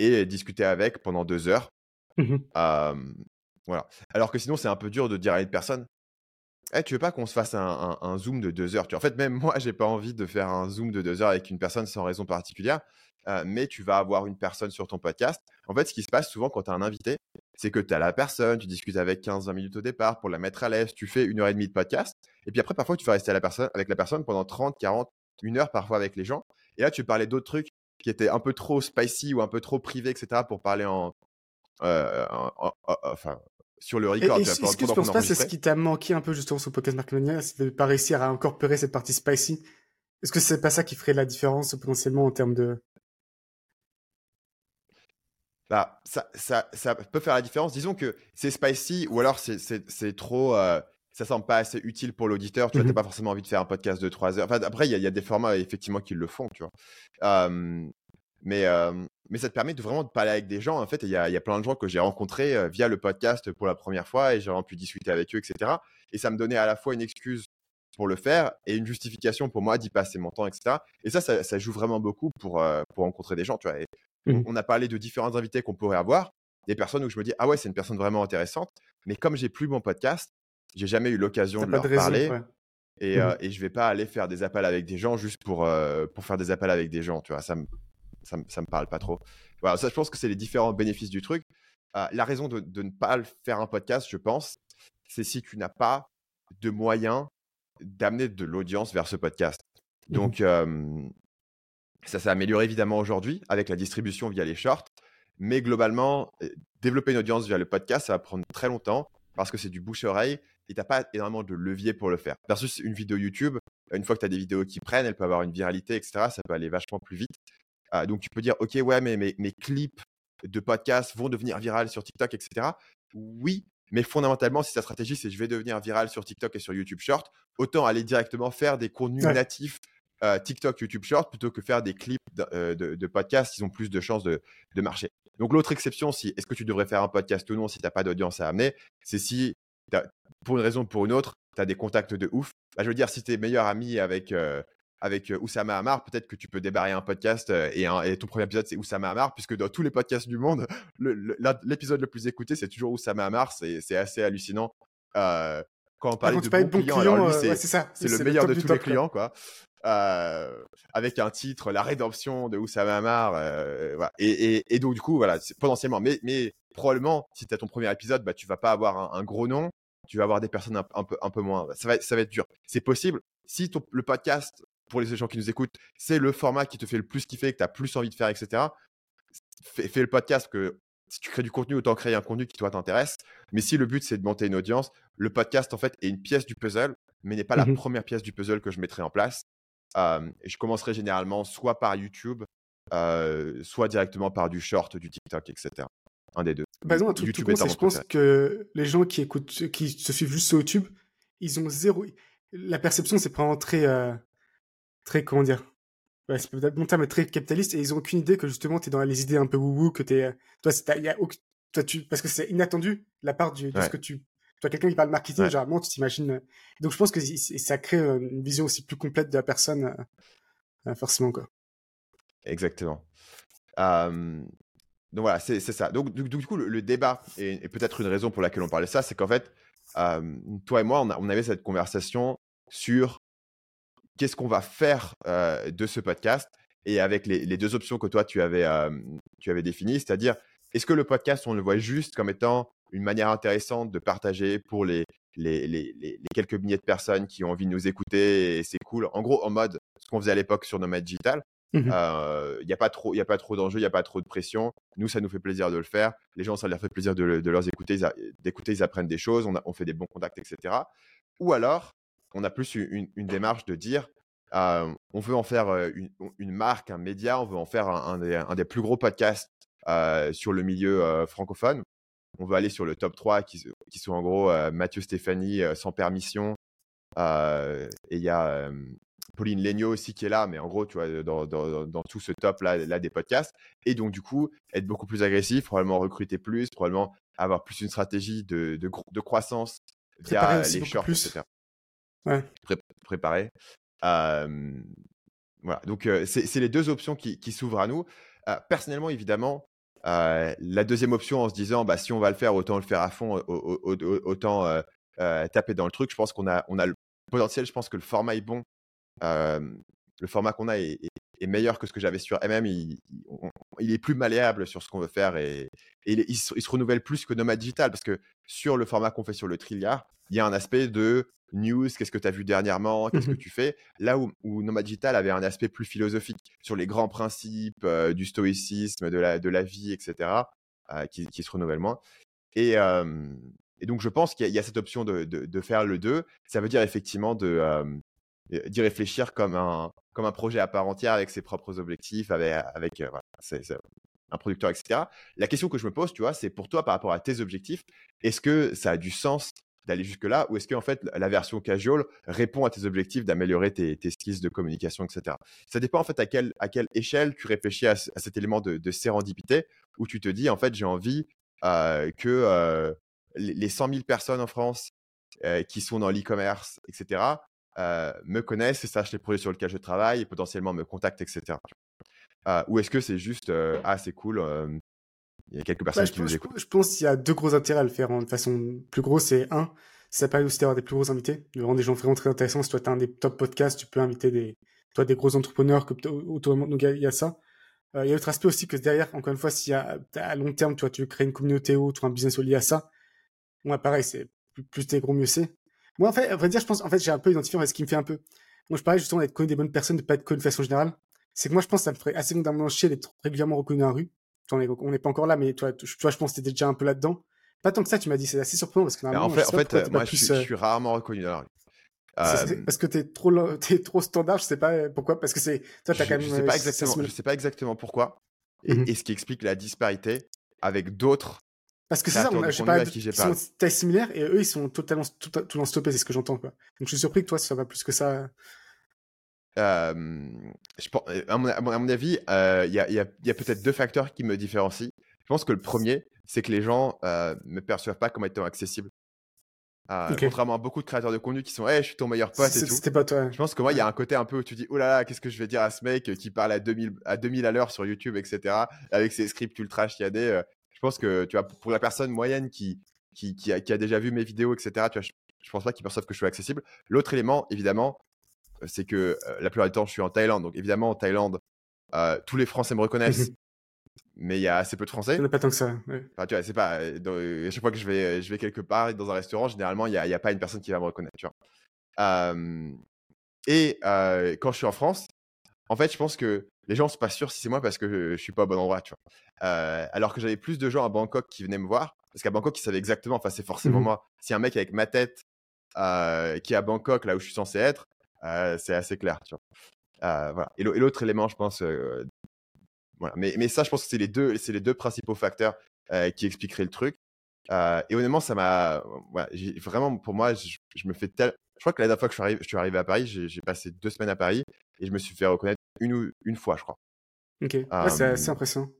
et discuter avec pendant deux heures. Mmh voilà. Alors que sinon, c'est un peu dur de dire à une personne «Eh, tu veux pas qu'on se fasse un, zoom de deux heures En fait, même moi, j'ai pas envie de faire un zoom de deux heures avec une personne sans raison particulière. mais tu vas avoir une personne sur ton podcast. En fait, ce qui se passe souvent quand tu as un invité, c'est que tu as la personne, tu discutes avec 15-20 minutes au départ pour la mettre à l'aise, tu fais une heure et demie de podcast. Et puis après, parfois, tu vas rester à la personne, avec la personne pendant 30, 40, une heure parfois avec les gens. Et là, tu parlais d'autres trucs qui étaient un peu trop spicy ou un peu trop privés, etc., pour parler en, enfin, sur le record. Est-ce que tu penses pas c'est ce qui t'a manqué un peu justement sur Podcast Marketing c'est de pas réussir à incorporer cette partie spicy Est-ce que c'est pas ça qui ferait la différence potentiellement en termes de bah, ça, ça, ça peut faire la différence. Disons que c'est spicy ou alors c'est trop. Euh, ça semble pas assez utile pour l'auditeur. Tu n'as mmh pas forcément envie de faire un podcast de 3 heures. Enfin, après, il y, a des formats effectivement qui le font, tu vois. mais, mais ça te permet de vraiment de parler avec des gens. En fait, il y a, y a, plein de gens que j'ai rencontrés via le podcast pour la première fois et j'ai pu discuter avec eux, etc. Et ça me donnait à la fois une excuse pour le faire et une justification pour moi d'y passer mon temps, etc. Et ça, ça, joue vraiment beaucoup pour, pour rencontrer des gens, tu vois. Mmh. on, a parlé de différents invités qu'on pourrait avoir, des personnes où je me dis, ah ouais, c'est une personne vraiment intéressante. Mais comme j'ai plus mon podcast, j'ai jamais eu l'occasion de leur parler. Et, mmh. et, je vais pas aller faire des appels avec des gens juste pour, pour faire des appels avec des gens, tu vois? Ça me, ça, me parle pas trop. Voilà, ça, je pense que c'est les différents bénéfices du truc. la raison de, de, ne pas faire un podcast, je pense, c'est si tu n'as pas de moyens d'amener de l'audience vers ce podcast. Mmh Donc, ça s'est amélioré évidemment aujourd'hui avec la distribution via les shorts. Mais globalement, développer une audience via le podcast, ça va prendre très longtemps parce que c'est du bouche-oreille et tu n'as pas énormément de levier pour le faire. Versus une vidéo YouTube, une fois que tu as des vidéos qui prennent, elles peuvent avoir une viralité, etc. Ça peut aller vachement plus vite. Ah, donc tu peux dire, OK, ouais, mais mes, clips de podcast vont devenir viral sur TikTok, etc. Oui, mais fondamentalement, si ta stratégie, c'est je vais devenir viral sur TikTok et sur YouTube Short, autant aller directement faire des contenus natifs euh, TikTok, YouTube Short plutôt que faire des clips de, euh, de, podcasts, ils ont plus de chances de, marcher. Donc l'autre exception, si est-ce que tu devrais faire un podcast ou non si tu n'as pas d'audience à amener, c'est si pour une raison ou pour une autre, tu as des contacts de ouf. Bah, je veux dire, si tu es meilleur ami avec, euh, avec Oussama Hamar, peut-être que tu peux débarrer un podcast et, ton premier épisode, c'est Oussama Hamar, puisque dans tous les podcasts du monde, <laughs> l'épisode le, plus écouté, c'est toujours Oussama Hamar. C'est assez hallucinant. quand on parlait de bons clients, c'est le meilleur de tous les clients. Quoi. Euh, avec un titre, La rédemption de Oussama Hamar. Euh, et, donc, du coup, voilà, potentiellement. Mais, mais probablement, si tu as ton premier épisode, bah, tu vas pas avoir un, gros nom, tu vas avoir des personnes un, peu, un peu moins. Ça va, ça va être dur. C'est possible. Si le podcast, pour les gens qui nous écoutent, c'est le format qui te fait le plus kiffer, que tu as plus envie de faire, etc., fais, fais le podcast que si tu crées du contenu, autant créer un contenu qui toi t'intéresse. Mais si le but c'est de monter une audience, le podcast en fait est une pièce du puzzle, mais n'est pas la mmh première pièce du puzzle que je mettrai en place je commencerai généralement soit par YouTube, soit directement par du short, du TikTok, etc. Un des deux. Bah un truc YouTube tout je pense que les gens qui écoutent, qui se suivent juste sur YouTube, ils ont zéro. La perception, c'est vraiment très, très, comment dire, ouais, c'est peut-être mon terme, très capitaliste, et ils ont aucune idée que justement, tu es dans les idées un peu wou que tu es. Toi, y a, toi tu, parce que c'est inattendu la part du, de ce que tu toi, quelqu'un qui parle marketing, généralement, tu t'imagines. Euh, donc, je pense que ça crée euh, une vision aussi plus complète de la personne, euh, forcément, quoi. Exactement. Donc voilà, c'est ça. Donc, du, coup, le, débat, et, peut-être une raison pour laquelle on parlait ça, c'est qu'en fait, toi et moi, on, avait cette conversation sur qu'est-ce qu'on va faire de ce podcast et avec les, deux options que toi, tu avais, tu avais définies, c'est-à-dire, est-ce que le podcast, on le voit juste comme étant une manière intéressante de partager pour les, les, quelques milliers de personnes qui ont envie de nous écouter et c'est cool. En gros, en mode ce qu'on faisait à l'époque sur Nomad Digital. Il mmh n'y a pas trop, y a pas trop d'enjeux, il n'y a pas trop de pression. Nous, ça nous fait plaisir de le faire. Les gens, ça leur fait plaisir de, de leur écouter, d'écouter, ils apprennent des choses, on, on, fait des bons contacts, etc. Ou alors, on a plus une, une démarche de dire, on veut en faire une, marque, un média, on veut en faire un, des, un des, plus gros podcasts sur le milieu francophone on veut aller sur le top 3 qui, qui sont en gros Mathieu Stéphanie sans permission. Et il y a Pauline Legno aussi qui est là, mais en gros, tu vois, dans, dans, tout ce top là, là, des podcasts. Et donc, du coup, être beaucoup plus agressif, probablement recruter plus, probablement avoir plus une stratégie de, de, de croissance via les shorts, etc. préparer. voilà, donc c'est les deux options qui, qui s'ouvrent à nous. personnellement, évidemment, la deuxième option en se disant bah, si on va le faire, autant le faire à fond, autant taper dans le truc. Je pense qu'on a, on a le potentiel, je pense que le format est bon. Le format qu'on a est, meilleur que ce que j'avais sur MM. Il, il, est plus malléable sur ce qu'on veut faire et, il, se, renouvelle plus que Nomad Digital parce que sur le format qu'on fait sur le Trilliard, il y a un aspect de news, qu'est-ce que tu as vu dernièrement, qu'est-ce que mmh tu fais? Là où, Nomad Digital avait un aspect plus philosophique sur les grands principes du stoïcisme, de la, de la vie, etc., qui, se renouvelle moins. Et, et donc, je pense qu'il y, a cette option de, de, faire le 2. Ça veut dire effectivement de, d'y réfléchir comme un, comme un projet à part entière avec ses propres objectifs, avec, avec un producteur, etc. La question que je me pose, tu vois, c'est pour toi par rapport à tes objectifs, est-ce que ça a du sens d'aller jusque-là ou est-ce qu'en fait la version casual répond à tes objectifs d'améliorer tes, tes, skills de communication, etc. Ça dépend en fait à quelle, à quelle échelle tu réfléchis à, cet élément de, de, sérendipité où tu te dis en fait j'ai envie euh, que euh, les 100 000 personnes en France euh, qui sont dans l'e-commerce, etc., me connaissent et sachent les projets sur lesquels je travaille et potentiellement me contactent, etc. ou est-ce que c'est juste ah c'est cool, il y a quelques personnes qui nous écoutent. Je pense qu'il y a deux gros intérêts à le faire de façon plus grosse. C'est un, ça permet aussi d'avoir des plus gros invités, de rendre des gens vraiment très intéressants. Si toi, tu as un des top podcasts, tu peux inviter des, toi, des gros entrepreneurs que, autour de Donc, il y, a ça. Euh, il y a l'autre aspect aussi que derrière, encore une fois, si à, à long terme, tu vois, tu veux créer une communauté ou un business lié à ça, moi, pareil, c'est plus, plus t'es gros, mieux c'est. Moi, en fait, à vrai dire, je pense, en fait, j'ai un peu identifié, en fait, ce qui me fait un peu, moi, je parlais justement d'être connu des bonnes personnes, de pas être connu de façon générale. C'est que moi, je pense que ça me ferait assez longtemps chier d'être régulièrement reconnu dans la rue on n'est pas encore là, mais toi, je pense que tu étais déjà un peu là-dedans. Pas tant que ça, tu m'as dit, c'est assez surprenant parce que en fait, en fait moi, je, suis, je, suis, rarement reconnu dans la rue. Euh... Parce que t'es trop, <laughs> es trop standard, je sais pas pourquoi, parce que c'est, toi, t'as quand même. Je sais pas exactement, je sais pas exactement pourquoi, mmh et, ce qui explique la disparité avec d'autres. Parce que c'est ça, on a, pas, ils sont taille similaire et eux, ils sont totalement, tout, stoppés, c'est ce que j'entends, quoi. Donc, je suis surpris que toi, ça va plus que ça. je pense, à, mon, à, mon, avis, il y a, y a, y a peut-être deux facteurs qui me différencient. Je pense que le premier, c'est que les gens ne me perçoivent pas comme étant accessible. Contrairement à beaucoup de créateurs de contenu qui sont hey, je suis ton meilleur pote et tout. C'était pas toi. Je pense que moi, il y a un côté un peu où tu dis oh là là, qu'est-ce que je vais dire à ce mec qui parle à 2000 à, 2000 à l'heure sur YouTube, etc. Avec ses scripts ultra chiadés. Je pense que tu vois, pour la personne moyenne qui, qui, qui, a, qui a, déjà vu mes vidéos, etc., tu vois, je, je pense pas qu'ils perçoivent que je suis accessible. L'autre élément, évidemment, c'est que la plupart du temps, je suis en Thaïlande. Donc, évidemment, en Thaïlande, tous les Français me reconnaissent. <laughs> mais il y a assez peu de Français. Il n'y a pas tant que ça. Enfin, tu vois, c'est pas. à chaque fois que je vais, je vais quelque part dans un restaurant, généralement, il n'y a, pas une personne qui va me reconnaître. Tu vois. et quand je suis en France, en fait, je pense que les gens sont pas sûrs si c'est moi parce que je, ne suis pas au bon endroit. Tu vois. alors que j'avais plus de gens à Bangkok qui venaient me voir. Parce qu'à Bangkok, ils savaient exactement, enfin, c'est forcément mmh moi. Si un mec avec ma tête qui est à Bangkok, là où je suis censé être, c'est assez clair. Tu vois. voilà. Et l'autre élément, je pense, voilà. Mais, mais ça, je pense que c'est les deux, c'est les deux principaux facteurs qui expliqueraient le truc. et honnêtement, ça m'a, voilà, vraiment, pour moi, je, me fais tel. Je crois que la dernière fois que je suis arrivé, je suis arrivé à Paris, j'ai passé deux semaines à Paris et je me suis fait reconnaître une une fois, je crois. Ok, c'est assez impressionnant.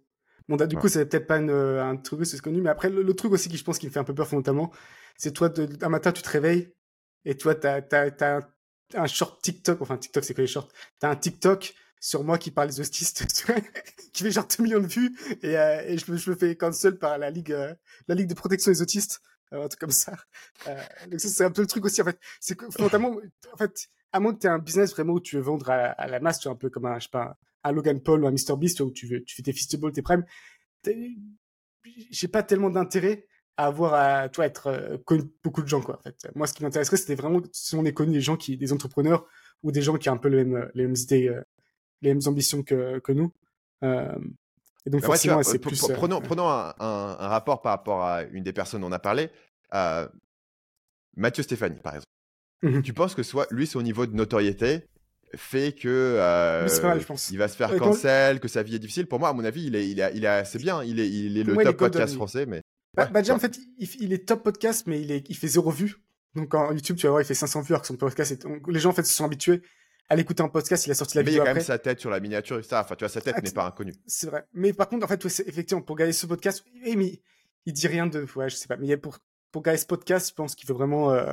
Bon, du coup, c'est peut-être pas un truc, c'est connu, mais après, le, truc aussi qui, je pense, qui me fait un peu peur fondamentalement, c'est toi, un matin, tu te réveilles et toi, t'as, as, un short TikTok, enfin TikTok c'est que les shorts, t'as un TikTok sur moi qui parle des autistes, <laughs> qui fait genre 2 millions de vues et, euh, et je, je me fais cancel par la ligue, euh, la ligue de protection des autistes, euh, un truc comme ça. donc ça c'est un peu le truc aussi en fait, c'est que fondamentalement, en fait, à moins que tu aies un business vraiment où tu veux vendre à, la masse, tu es un peu comme un, je sais pas, un Logan Paul ou un Mr Beast où tu veux, tu fais tes fistballs, tes primes. J'ai pas tellement d'intérêt à avoir à toi être euh, connu beaucoup de gens quoi en fait. Moi ce qui m'intéresserait c'était vraiment si on est connu des gens qui des entrepreneurs ou des gens qui ont un peu les mêmes les mêmes idées euh, les mêmes ambitions que, que nous. Euh, et donc bah forcément c'est plus prenons prenons un, un, rapport par rapport à une des personnes dont on a parlé. Mathieu Stéphanie par exemple mmh tu penses que soit lui son niveau de notoriété fait que je pense. il va se faire cancel, que sa vie est difficile? Pour moi, à mon avis, il est, il est, il est assez bien. Il est, il est le top podcast français, mais bah, bah, déjà, en fait, il, est top podcast, mais il, est, il fait zéro vue. Donc en YouTube, tu vas voir, il fait 500 vues alors que son podcast est... Les gens, en fait, se sont habitués à l'écouter en podcast, il a sorti la mais vidéo. Mais il y a quand même sa tête sur la miniature et ça. Enfin, tu vois, sa tête n'est pas inconnue. C'est vrai. Mais par contre, en fait, effectivement, pour gagner ce podcast, mais il dit rien de. Ouais, je sais pas. Mais pour, pour gagner ce podcast, je pense qu'il veut vraiment. Euh,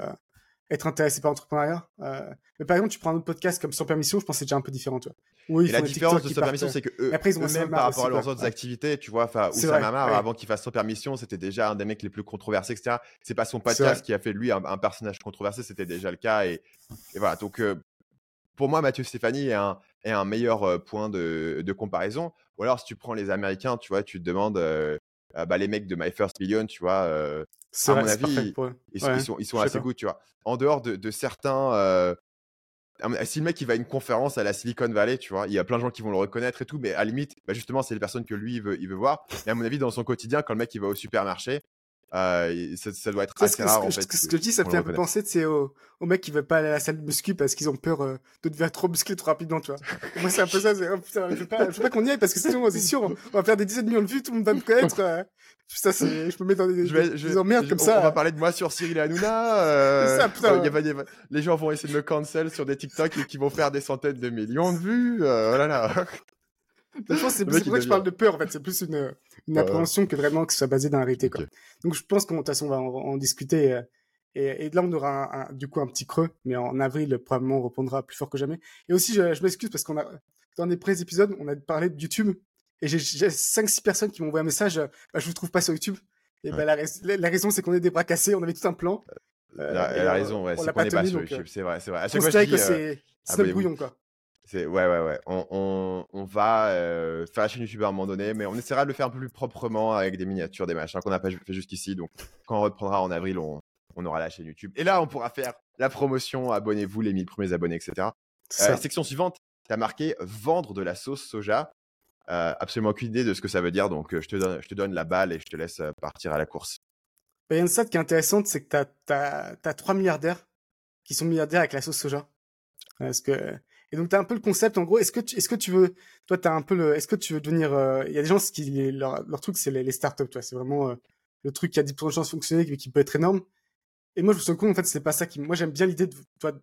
être intéressé par l'entrepreneuriat. Euh, mais par exemple, tu prends un autre podcast comme Sans Permission, je pense que c'est déjà un peu différent, tu vois. Oui, et la différence de Sans Permission, c'est que eux, après, ils ont même par rapport à leurs autres activités, tu vois, enfin, Oussama Amar, avant qu'il fasse Sans Permission, c'était déjà un des mecs les plus controversés, etc. C'est pas son podcast qui a fait lui un, personnage controversé, c'était déjà le cas. Et, voilà, donc euh, pour moi, Mathieu Stéphanie est un, est un meilleur euh, point de, de, comparaison. Ou alors, si tu prends les Américains, tu vois, tu te demandes, bah, les mecs de My First Billion, tu vois, à mon avis, ils, sont, ils sont assez good, tu vois. En dehors de, de certains. Euh, si le mec il va à une conférence à la Silicon Valley, tu vois, il y a plein de gens qui vont le reconnaître et tout, mais à la limite, bah justement, c'est les personnes que lui il veut, il veut voir. Et à mon avis, dans son quotidien, quand le mec il va au supermarché, euh, ça, doit être assez rare en fait. Ce que, je dis, ça me fait un peu penser c'est aux, aux mecs qui veulent pas aller à la salle de muscu parce qu'ils ont peur euh, de devenir trop musclé trop rapidement, tu vois. Moi, c'est un peu ça. Oh, putain, je veux pas, je veux pas qu'on y aille parce que sinon, c'est sûr, on va faire des dizaines de millions de vues, tout le monde va me connaître. Euh. Putain, je me mets dans des, je vais, je, emmerdes comme ça. On va parler de moi sur Cyril Hanouna. Euh, ça, putain. les gens vont essayer de me cancel sur des TikTok et qui vont faire des centaines de millions de vues. Euh, oh là là. Je pense c'est pour ça que je parle de peur, en fait. C'est plus une, une appréhension que vraiment que ce soit basé dans la réalité, quoi. Donc, je pense qu'en toute façon, on va en, discuter. Euh, et, et, là, on aura un, du coup un petit creux, mais en avril, probablement, on répondra plus fort que jamais. Et aussi, je, je m'excuse parce qu'on a, dans les pré épisodes, on a parlé de YouTube. Et j'ai 5-6 personnes qui m'ont envoyé un message, bah, je vous trouve pas sur YouTube. Et bah, la, la, raison, c'est qu'on est des bras cassés, on avait tout un plan. Euh, elle a raison, ouais, c'est qu'on est pas sur YouTube, c'est vrai, c'est vrai. À chaque fois, je dis, c'est euh, bouillon, quoi. Ouais, ouais, ouais. On, on, on va euh, faire la chaîne YouTube à un moment donné, mais on essaiera de le faire un peu plus proprement avec des miniatures, des machins qu'on n'a pas fait jusqu'ici. Donc, quand on reprendra en avril, on, on, aura la chaîne YouTube. Et là, on pourra faire la promotion. Abonnez-vous, les 1000 premiers abonnés, etc. Euh, section suivante, tu as marqué vendre de la sauce soja. Euh, absolument aucune idée de ce que ça veut dire. Donc, euh, je, te donne, je te donne la balle et je te laisse partir à la course. Il y a une stat qui est intéressante, c'est que tu as, as, 3 milliardaires qui sont milliardaires avec la sauce soja. Parce que et donc, tu as un peu le concept, en gros, est-ce que tu, est-ce que tu veux, toi, tu un peu le, est-ce que tu veux devenir, euh, il y a des gens qui, leur, leur truc, c'est les, les startups, tu vois, c'est vraiment euh, le truc qui a 10% de chance de fonctionner, mais qui peut être énorme. Et moi, je me suis compte, en fait, c'est pas ça qui, moi, j'aime bien l'idée de, toi, de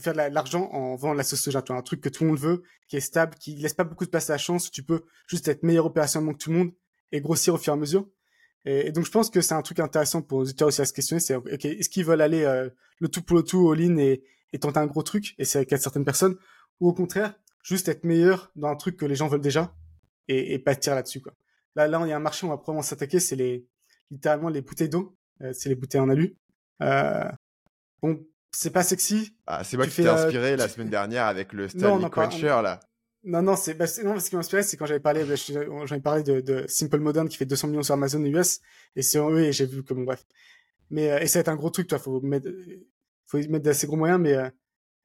faire de l'argent en vendant la sauce soja, tu vois, un truc que tout le monde veut, qui est stable, qui laisse pas beaucoup de place à la chance, tu peux juste être meilleur opérationnellement que tout le monde et grossir au fur et à mesure. Et, donc, je pense que c'est un truc intéressant pour les auditeurs aussi à se questionner, c'est, ok, est-ce qu'ils veulent aller euh, le tout pour le tout, all-in et, et tenter un gros truc, et c'est avec certaines personnes, ou au contraire, juste être meilleur dans un truc que les gens veulent déjà et, et tirer là-dessus, quoi. Là, là, il y a un marché, on va probablement s'attaquer, c'est les, littéralement les bouteilles d'eau, euh, c'est les bouteilles en alu. Euh, bon, c'est pas sexy. Ah, c'est moi qui t'ai euh, inspiré la semaine dernière avec le Stanley Cruncher, là. Non, non, c'est, bah, non, ce qui m'a inspiré, c'est quand j'avais parlé, bah, j'avais parlé de, de, Simple Modern qui fait 200 millions sur Amazon US, et c'est eux, et j'ai vu que bon, bref. Mais, euh, et ça va être un gros truc, toi, faut mettre, faut mettre d'assez gros moyens, mais, euh,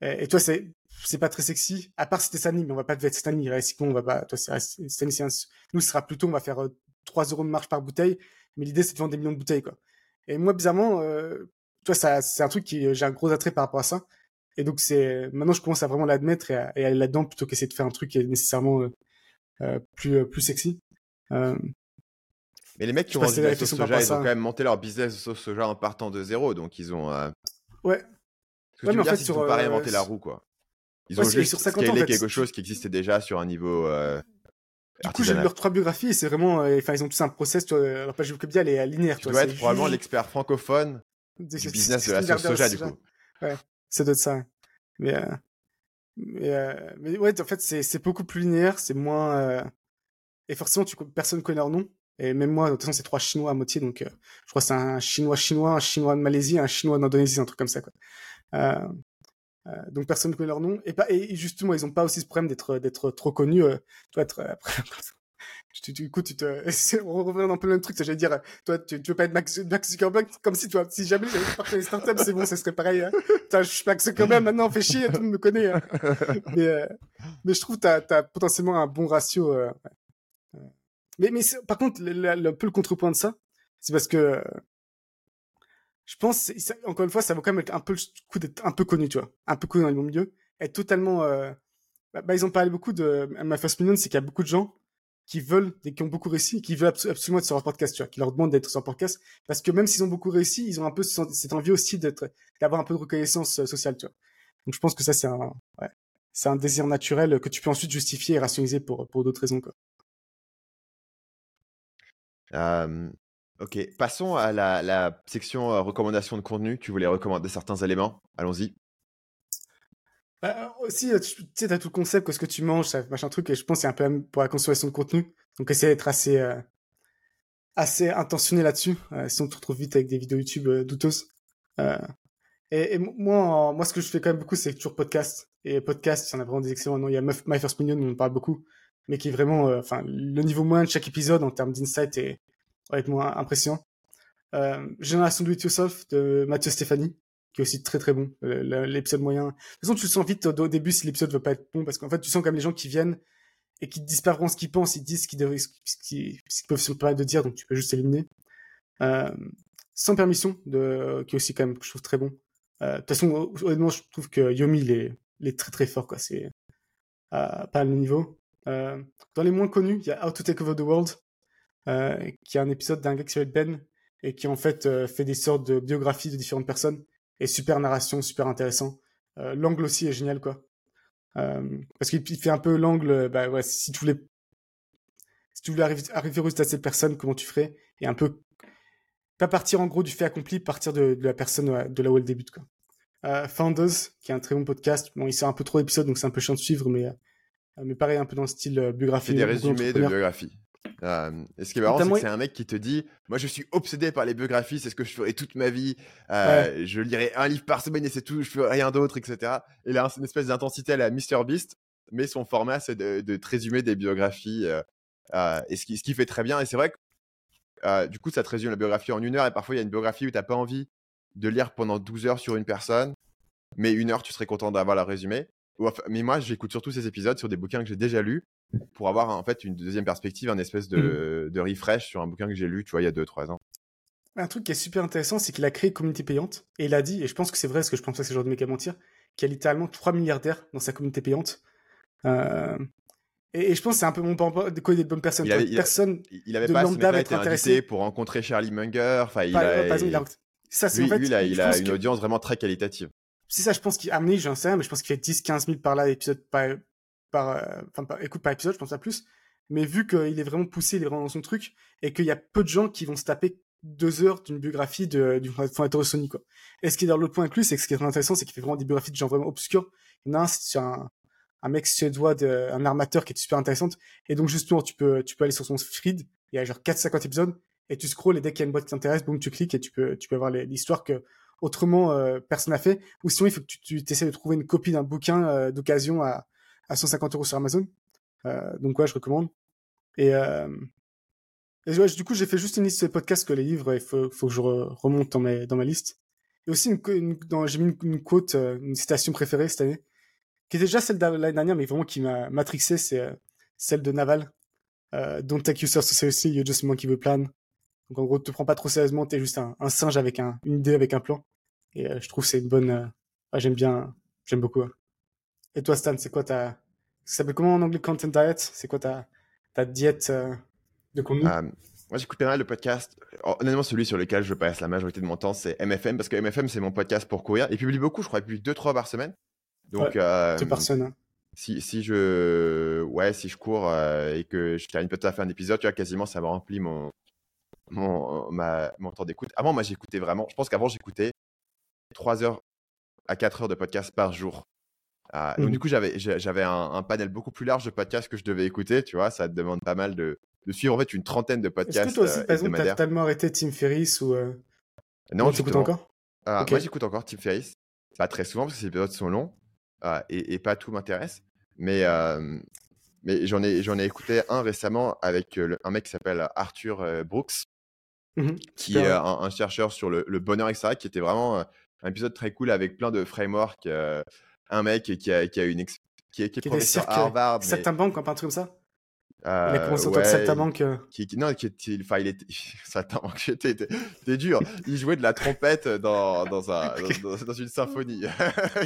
et toi, c'est, c'est pas très sexy. À part si c'était Stanley, mais on va pas être Stanley. on va pas, toi, c'est Stanley, un... nous, ce sera plutôt, on va faire 3 euh, euros de marge par bouteille. Mais l'idée, c'est de vendre des millions de bouteilles, quoi. Et moi, bizarrement, euh, toi, ça, c'est un truc qui, j'ai un gros attrait par rapport à ça. Et donc, c'est, maintenant, je commence à vraiment l'admettre et, à, aller là-dedans plutôt qu'essayer de faire un truc qui est nécessairement euh, euh plus, plus sexy. Mais les mecs qui ont vendu la sauce soja, ils ont quand même monté leur business de sauce soja en partant de zéro, donc ils ont. Ouais. Ouais, en fait, sur, pas réinventer la roue, quoi. Ils ont juste sur 50 ans, quelque chose qui existait déjà sur un niveau. Euh, du coup, j'ai lu leurs trois biographies et c'est vraiment. Euh, enfin, ils ont tous un process. Vois, leur page Wikipédia, elle est linéaire. Tu dois être probablement l'expert francophone du business de la sauce soja, du coup. Ouais, ça doit être ça. Mais, euh, mais, euh, mais ouais, en fait, c'est beaucoup plus linéaire, c'est moins. Euh, et forcément, tu, personne connaît leur nom. Et même moi, de toute façon, c'est trois Chinois à moitié, donc je crois que c'est un Chinois chinois, un Chinois de Malaisie, un Chinois d'Indonésie, un truc comme ça. Quoi. Euh, euh, donc personne ne connaît leur nom et pas et justement ils ont pas aussi ce problème d'être d'être trop connus euh, toi être après tu, du coup tu te <laughs> on revient dans plein de trucs j'allais dire toi tu, tu veux pas être Max, Max Zuckerberg? Comme si toi si jamais j'avais parti les startups c'est bon ça serait pareil hein. je suis Max Zuckerberg <laughs> maintenant on fait chier tout le monde me connaît hein. mais euh, mais je trouve t'as as potentiellement un bon ratio euh, mais mais par contre le, le, peu le contrepoint de ça c'est parce que je pense, encore une fois, ça vaut quand même être un peu le coup d'être un peu connu, tu vois, un peu connu dans le milieu, être totalement. Euh... Bah, bah, ils ont parlé beaucoup de ma first million, c'est qu'il y a beaucoup de gens qui veulent et qui ont beaucoup réussi, qui veulent absolument être sur leur podcast, tu vois, qui leur demandent d'être sur leur podcast, parce que même s'ils ont beaucoup réussi, ils ont un peu cette envie aussi d'être, d'avoir un peu de reconnaissance euh, sociale, tu vois. Donc je pense que ça c'est un, ouais, c'est un désir naturel que tu peux ensuite justifier et rationaliser pour pour d'autres raisons, quoi. Euh, Ok, passons à la, section euh, recommandations de contenu. Tu voulais recommander certains éléments? Allons-y. Bah, aussi, tu sais, tu as tout le concept, que ce que tu manges, ça, machin truc, et je pense que c'est un peu pour la consommation de contenu. Donc, essayer d'être assez, assez intentionné là-dessus. sinon, on te retrouve vite avec des vidéos YouTube douteuses. Et, moi, moi, ce que je fais quand même beaucoup, c'est toujours podcast. Et podcast, il y en a vraiment des excellents. Non, il y a My First Million, on en parle beaucoup, mais qui est vraiment, euh, enfin, le niveau moyen de chaque épisode en termes d'insight est honnêtement impressionnant. Euh, Génération Do It Yourself de Mathieu Stéphanie, qui est aussi très très bon. L'épisode moyen. De toute façon, tu le sens vite au, début si l'épisode veut pas être bon, parce qu'en fait, tu sens comme les gens qui viennent et qui vraiment ce qu'ils pensent, ils disent ce qu'ils, ce qu'ils, peuvent se permettre de dire, donc tu peux juste éliminer. Euh, sans permission, de, qui est aussi quand même, je trouve très bon. Euh, de toute façon, honnêtement, je trouve que Yomi, il est, il est très très fort, quoi. C'est euh, pas le niveau. Euh, dans les moins connus, il y a How to Take Over the World, euh, qui est un épisode d'un gars qui s'appelle Ben, et qui en fait euh, fait des sortes de biographies de différentes personnes, et super narration, super intéressant. Euh, l'angle aussi est génial, quoi. parce qu'il fait un peu l'angle, bah ouais, si tu voulais, si tu voulais arriver, arriver de cette personne, comment tu ferais, et un peu pas partir en gros du fait accompli, partir de, la personne de là où elle débute. Quoi. Founders, qui est un très bon podcast. Bon, il sert un peu trop d'épisodes, donc c'est un peu chiant de suivre, mais, mais pareil, un peu dans le style biographie. des résumés de biographie. Et ce qui est marrant, c'est que c'est un mec qui te dit Moi, je suis obsédé par les biographies, c'est ce que je ferai toute ma vie. Je lirai un livre par semaine et c'est tout, je ferai rien d'autre, etc. Et là, c'est une espèce d'intensité à la Beast mais son format, c'est de, de, te résumer des biographies. et ce qui, ce qui fait très bien. Et c'est vrai que euh, du coup, ça te résume la biographie en une heure. Et parfois, il y a une biographie où tu n'as pas envie de lire pendant 12 heures sur une personne. Mais une heure, tu serais content d'avoir la résumé. mais moi, j'écoute surtout ces épisodes sur des bouquins que j'ai déjà lus pour avoir en fait une deuxième perspective, un espèce de, mmh. refresh sur un bouquin que j'ai lu, tu vois, il y a 2-3 ans. Un truc qui est super intéressant, c'est qu'il a créé une communauté payante. Et il a dit, et je pense que c'est vrai, parce que je pense pas que c'est le genre de mec à mentir, qu'il y a littéralement 3 milliardaires dans sa communauté payante. Euh, et, je pense que c'est un peu mon de quoi des bonnes personnes. Il avait, Personne il, avait de pas lambda été intéressé pour rencontrer Charlie Munger. Enfin, il, a, Ça, lui, en fait, lui, il a, il a une audience vraiment très qualitative. C'est ça, je pense qu'il a amené, j'en sais rien, mais je pense qu'il fait 10, 15 000 par là, épisode par, par, euh, enfin, par, écoute par épisode, je pense à plus. Mais vu qu'il est vraiment poussé, il est vraiment dans son truc, et qu'il y a peu de gens qui vont se taper deux heures d'une biographie de, du fondateur de Sony, quoi. Et ce qui est dans l'autre point inclus, c'est que ce qui est intéressant, c'est qu'il fait vraiment des biographies de gens vraiment obscurs. Il y en a un, c'est un, mec suédois, un armateur qui est super intéressante. Et donc, justement, tu peux, tu peux aller sur son feed. Il y a genre 4-50 épisodes. Et tu scrolls et dès qu'il y a une boîte qui t'intéresse, boum, tu cliques et tu peux, tu peux avoir l'histoire que autrement euh, personne n'a fait. Ou sinon, il faut que tu, tu essaies de trouver une copie d'un bouquin euh, d'occasion à, à 150 euros sur Amazon. Euh, donc, ouais, je recommande. Et, ouais, du coup, j'ai fait juste une liste de podcasts que les livres. Il faut, que je remonte dans, mes, dans ma liste. Et aussi, j'ai mis une, une quote, une citation préférée cette année qui était déjà celle de l'année dernière, mais vraiment qui m'a matrixé, c'est euh, celle de Naval. Euh, Don't take yourself so seriously, you're just a monkey with a plan. Donc en gros, te prends pas trop sérieusement, t'es juste un, singe avec un, une idée, avec un plan. Et euh, je trouve c'est une bonne. Euh, j'aime bien, j'aime beaucoup. Et toi, Stan, c'est quoi ta. Ça s'appelle comment en anglais Content Diet? C'est quoi ta, ta diète de contenu? Moi, j'écoute pas mal de podcasts. Honnêtement, celui sur lequel je passe la majorité de mon temps, c'est MFM, parce que MFM, c'est mon podcast pour courir. Il publie beaucoup, je crois, il publie 2-3 par semaine. Donc, euh, personne. Hein. Si, si, je, ouais, si je cours euh, et que je termine peut-être à faire un épisode, tu vois, quasiment, ça me remplit mon, mon, ma, mon temps d'écoute. Avant, moi, j'écoutais vraiment, je pense qu'avant, j'écoutais 3 heures à 4 heures de podcast par jour. Ah, donc, du mmh. coup, j'avais, j'avais un, panel beaucoup plus large de podcasts que je devais écouter, tu vois, ça te demande pas mal de, de suivre en fait une trentaine de podcasts. Est-ce que toi aussi, euh, par exemple, t'as tellement arrêté Tim Ferriss ou. Non, j'écoute encore? Ah, Moi, j'écoute encore Tim Ferriss. Pas très souvent parce que ces épisodes sont longs. Ah, et, pas tout m'intéresse. Mais, mais j'en ai, j'en ai écouté un récemment avec un mec qui s'appelle Arthur Brooks, mmh qui est un, chercheur sur le, bonheur, etc., qui était vraiment un épisode très cool avec plein de frameworks. Un mec qui a, qui a une qui est, qui est professeur à Harvard. Mais... banques, un truc comme ça? Euh, il a commencé en tant que saltamanque. Qui, qui, non, qui, enfin, il était, <laughs> saltamanque, <laughs> c'était dur. Il jouait de la trompette dans, dans, un, <laughs> dans, dans, une symphonie.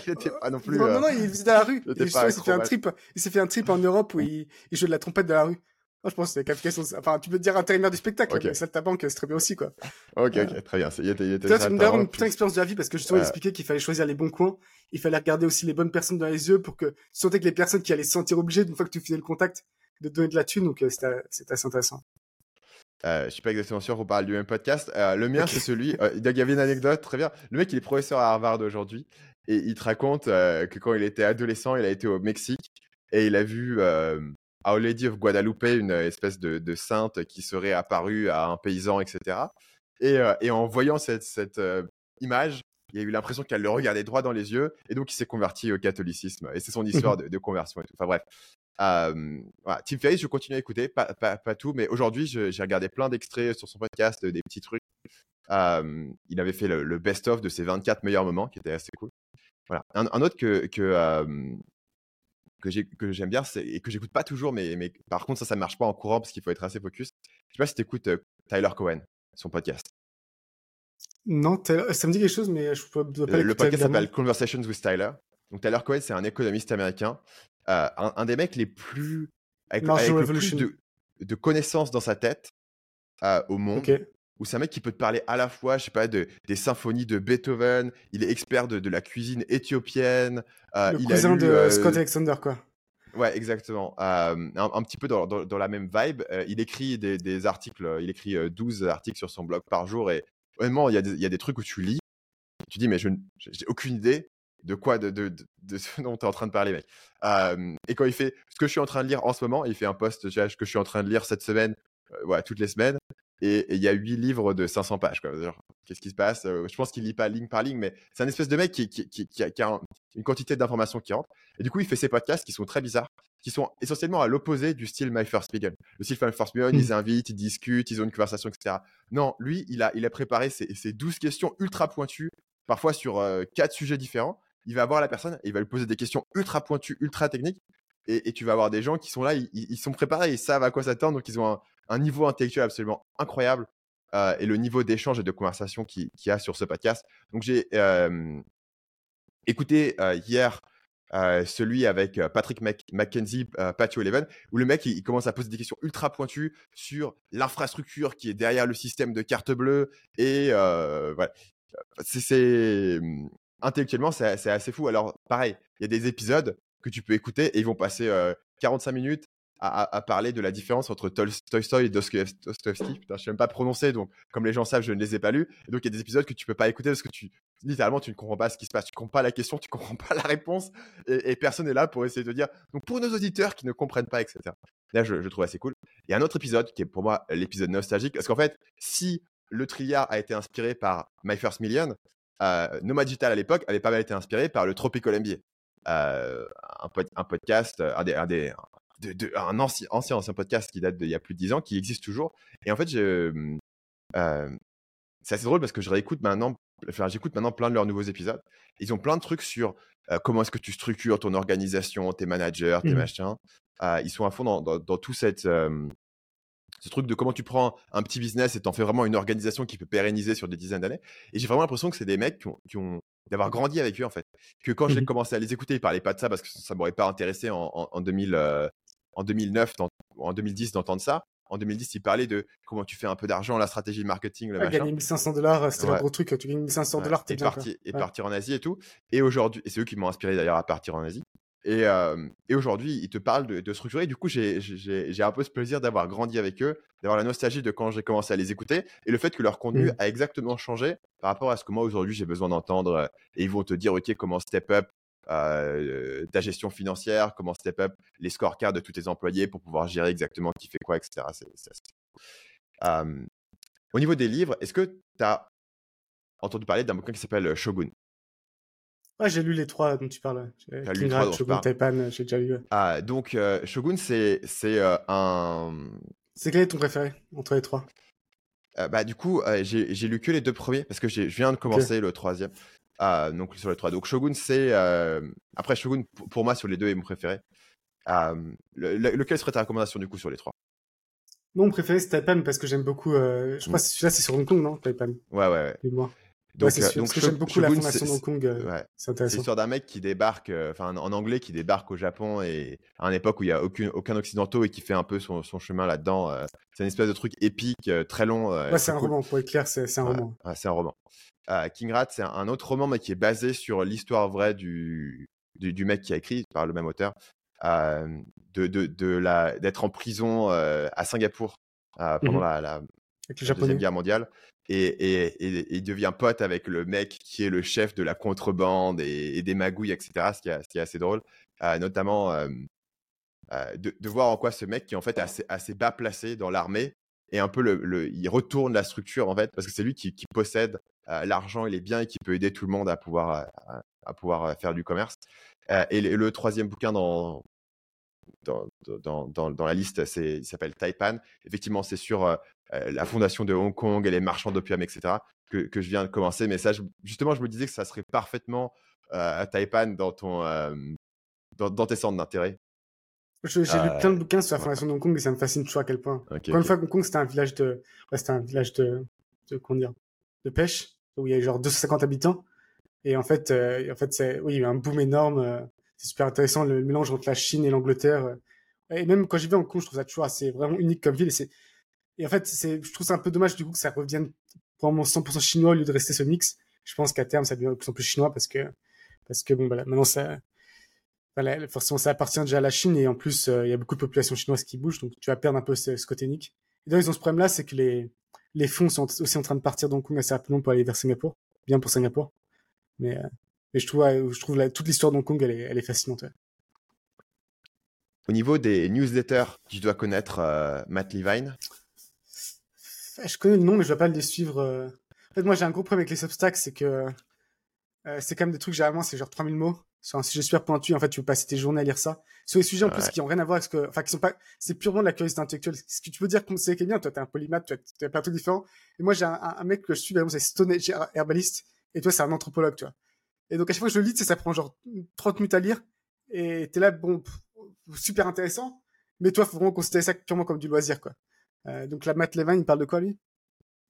il était pas non plus. Non, non, non, il faisait de la rue. Il, s'est fait un trip. Il s'est fait un trip en Europe où il, il jouait de la trompette de la rue. Moi, je pense que c'est question. Enfin, tu peux te dire intérimaire du spectacle, okay. mais saltabanque, c'est très bien aussi, quoi. Ok, ok, très bien. Il était, il était d'ailleurs une putain d'expérience de la vie parce que justement, il expliquait qu'il fallait choisir les bons coins. Il fallait regarder aussi les bonnes personnes dans les yeux pour que tu sentais que les personnes qui allaient se sentir obligées, d'une fois que tu faisais le contact, de donner de la thune, donc euh, c'était assez intéressant. Euh, je suis pas exactement sûr qu'on parle du même podcast. le mien, c'est celui. il y avait une anecdote très bien. Le mec, il est professeur à Harvard aujourd'hui et il te raconte que quand il était adolescent, il a été au Mexique et il a vu Our Lady of Guadalupe, une espèce de, sainte qui serait apparue à un paysan, etc. Et, en voyant cette, cette image, il a eu l'impression qu'elle le regardait droit dans les yeux, et donc il s'est converti au catholicisme. Et c'est son <laughs> histoire de, conversion et tout. Enfin bref. voilà. Tim Ferriss, je continue à écouter, pas, pas, tout, mais aujourd'hui, j'ai regardé plein d'extraits sur son podcast, des petits trucs. il avait fait le, best-of de ses 24 meilleurs moments, qui était assez cool. Voilà. Un, autre que, que, que j'aime bien et que j'écoute pas toujours, mais, mais par contre, ça, ça marche pas en courant parce qu'il faut être assez focus. Je sais pas si tu écoutes Tyler Cohen, son podcast. Non, ça me dit quelque chose, mais je peux pas Le, le podcast s'appelle Conversations with Tyler. Donc Tyler Cohen, c'est un économiste américain, euh, un, des mecs les plus avec, le plus de, connaissances dans sa tête euh, au monde. Où c'est un mec qui peut te parler à la fois, je sais pas, de, des symphonies de Beethoven. Il est expert de, la cuisine éthiopienne. Euh, le cousin de Scott Alexander, quoi. Ouais, exactement. un, petit peu dans, dans, la même vibe. il écrit des, des, articles, il écrit 12 articles sur son blog par jour et honnêtement, il y, a des trucs où tu lis, tu dis, mais je n'ai aucune idée de quoi, de, de, de, ce <laughs> dont tu es en train de parler, mec. et quand il fait ce que je suis en train de lire en ce moment, il fait un post, ce que je suis en train de lire cette semaine, euh, toutes les semaines. Et il y a huit livres de 500 pages. Qu'est-ce qui se passe? Euh, Je pense qu'il lit pas ligne par ligne, mais c'est un espèce de mec qui, qui, qui, a, une quantité d'informations qui rentre. Et du coup, il fait ses podcasts qui sont très bizarres, qui sont essentiellement à l'opposé du style My First Million. Le style My First ils mmh. invitent, ils discutent, ils ont une conversation, etc. Non, lui, il a, il a préparé ses, ses 12 questions ultra pointues, parfois sur euh, quatre sujets différents. Il va voir la personne et il va lui poser des questions ultra pointues, ultra techniques. Et, tu vas avoir des gens qui sont là, ils, ils, sont préparés, ils savent à quoi s'attendre, donc ils ont un, un niveau intellectuel absolument incroyable euh, et le niveau d'échange et de conversation qu'il y a sur ce podcast. Donc, j'ai écouté euh, hier euh, celui avec Patrick McKenzie, Patio Eleven, où le mec il, commence à poser des questions ultra pointues sur l'infrastructure qui est derrière le système de carte bleue et voilà. C'est intellectuellement c'est assez fou. Alors pareil, il y a des épisodes que tu peux écouter et ils vont passer 45 minutes à, parler de la différence entre Tolstoy et Dostoevsky. Putain, je sais même pas prononcer, donc comme les gens savent, je ne les ai pas lus. Donc il y a des épisodes que tu peux pas écouter parce que tu littéralement tu ne comprends pas ce qui se passe, tu comprends pas la question, tu comprends <laughs> pas la réponse, et, personne n'est là pour essayer de dire. Donc pour nos auditeurs qui ne comprennent pas, etc. Là, je, trouve assez cool. Il y a un autre épisode qui est pour moi l'épisode nostalgique, parce qu'en fait, si le trilliard a été inspiré par My First Million, euh, Nomad Digital à l'époque avait pas mal été inspiré par le Tropical MBA. Euh, un, podcast, un des, un des, de, un ancien, ancien, ancien podcast qui date d'il y a plus de 10 ans, qui existe toujours. Et en fait, je, euh, c'est assez drôle parce que je réécoute maintenant, enfin, j'écoute maintenant plein de leurs nouveaux épisodes. Ils ont plein de trucs sur euh, comment est-ce que tu structures ton organisation, tes managers, tes mmh. machins. Euh, ils sont à fond dans, dans, tout cette, ce truc de comment tu prends un petit business et t'en fais vraiment une organisation qui peut pérenniser sur des dizaines d'années. Et j'ai vraiment l'impression que c'est des mecs qui ont, qui ont d'avoir grandi avec eux en fait. Que quand j'ai mmh commencé à les écouter, ils parlaient pas de ça parce que ça m'aurait pas intéressé en, en, en 2000, en 2009, en 2010 d'entendre ça. En 2010, il parlait de comment tu fais un peu d'argent, la stratégie de marketing, le Gagner 1500 dollars, c'était le gros truc. Tu gagnes 1500 dollars, t'es bien. et partir en Asie et tout. Et aujourd'hui, et c'est eux qui m'ont inspiré d'ailleurs à partir en Asie. Et, euh, et aujourd'hui, ils te parlent de, structurer. Du coup, j'ai un peu ce plaisir d'avoir grandi avec eux, d'avoir la nostalgie de quand j'ai commencé à les écouter et le fait que leur contenu mmh. a exactement changé par rapport à ce que moi aujourd'hui j'ai besoin d'entendre. Et ils vont te dire, OK, comment step up, euh, ta gestion financière, comment step up les scorecards de tous tes employés pour pouvoir gérer exactement qui fait quoi, etc. au niveau des livres, est-ce que tu as entendu parler d'un bouquin qui s'appelle euh, Shogun? Ouais, j'ai lu les trois dont tu parles. J'ai lu les trois Shogun, Taipan, j'ai déjà lu. Ah, donc euh, Shogun, c'est un. C'est quel est ton préféré entre les trois? Bah, du coup, j'ai lu que les deux premiers parce que je viens de commencer le troisième. Ah, donc sur les trois. Donc Shogun, c'est euh, après Shogun pour moi sur les deux est mon préféré. lequel serait ta recommandation du coup sur les trois? Mon préféré c'est Taipan parce que j'aime beaucoup. Euh, je crois que celui-là c'est sur Hong Kong non Taipan? Ouais ouais. ouais. Moi. Donc, ouais, donc j'aime beaucoup la fondation de Hong Kong. Euh, ouais. C'est intéressant. L'histoire d'un mec qui débarque, enfin en anglais, qui débarque au Japon et à une époque où il y a aucun, aucun occidentaux et qui fait un peu son, son chemin là-dedans. c'est une espèce de truc épique, très long. ouais, c'est un roman. Pour être clair, c'est un roman. c'est un roman. King Rat, c'est un autre roman, mais qui est basé sur l'histoire vraie du, du, mec qui a écrit, par le même auteur, de, de, de d'être en prison à Singapour pendant mmh la, Deuxième Guerre mondiale. Et, il devient pote avec le mec qui est le chef de la contrebande et, des magouilles, etc. Ce qui est, est assez drôle. notamment de, voir en quoi ce mec qui en fait est assez, assez bas placé dans l'armée et un peu le, il retourne la structure en fait parce que c'est lui qui, possède l'argent et les biens et qui peut aider tout le monde à pouvoir, à, pouvoir faire du commerce. et le, troisième bouquin dans, dans, dans, dans, la liste, il s'appelle Taipan. Effectivement, c'est sur la fondation de Hong Kong et les marchands d'opium, etc., que, que, je viens de commencer. Mais ça, justement, je me disais que ça serait parfaitement à Taipan dans, ton, dans, tes centres d'intérêt. J'ai lu plein de bouquins sur la fondation de Hong Kong et ça me fascine toujours à quel point. Encore une fois, Hong Kong, c'était un village de, c'était un village de, de, comment dire, de pêche, où il y a genre 250 habitants. Et en fait, en fait, c'est, oui, il y a eu un boom énorme c'est super intéressant le mélange entre la Chine et l'Angleterre. Et même quand j'y vais en Hong je trouve ça toujours assez vraiment unique comme ville. Et, en fait, je trouve ça un peu dommage du coup que ça revienne vraiment 100% chinois au lieu de rester ce mix. Je pense qu'à terme, ça devient de plus en plus chinois parce que, parce que bon, voilà, maintenant ça, forcément, ça appartient déjà à la Chine et en plus, euh, il y a beaucoup de populations chinoises qui bougent, donc tu vas perdre un peu ce, côté unique. Et donc, ils ont ce problème-là, c'est que les, les fonds sont aussi en train de partir d'Hong Kong assez rapidement pour aller vers Singapour. Bien pour Singapour. Mais, euh, mais je trouve, je trouve toute l'histoire d'Hong Kong, elle est, elle est fascinante. Au niveau des newsletters, tu dois connaître euh, Matt Levine? Je connais le nom, mais je ne dois pas le suivre. Euh. En fait, moi, j'ai un gros problème avec les Substacks, c'est que c'est quand même des trucs, généralement, c'est genre 3000 mots sur un sujet super pointu. En fait, tu peux passer tes journées à lire ça. Sur les sujets, en plus, qui n'ont rien à voir avec ce que. Enfin, qui sont pas. C'est purement de la curiosité intellectuelle. Ce que tu peux dire que c'est bien, toi, tu es un polymath, tu as, plein de trucs différents. Et moi, j'ai un, mec que je suis, c'est Stone Herbalist. Et toi, c'est un anthropologue, tu vois. Et donc, à chaque fois que je le lis, ça prend genre 30 minutes à lire. Et t'es là, bon, super intéressant. Mais toi, faut vraiment considérer ça purement comme du loisir, quoi. Euh, donc là, Matt Levin, il parle de quoi, lui?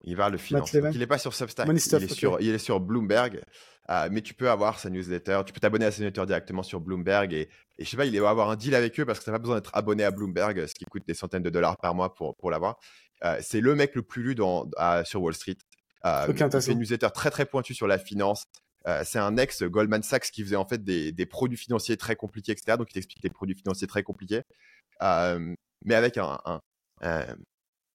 Il parle de finance. il n'est pas sur Substack. il, est sur, il est sur Bloomberg. Euh, mais tu peux avoir sa newsletter. Tu peux t'abonner à sa newsletter directement sur Bloomberg. Et, et je sais pas, il va avoir un deal avec eux parce que tu n'as pas besoin d'être abonné à Bloomberg, ce qui coûte des centaines de dollars par mois pour, pour l'avoir. Euh, c'est le mec le plus lu dans, sur Wall Street. Euh, il fait une newsletter très très pointue sur la finance. Euh, c'est un ex Goldman Sachs qui faisait en fait des, produits financiers très compliqués, etc. Donc il t'explique les produits financiers très compliqués, euh, mais avec un,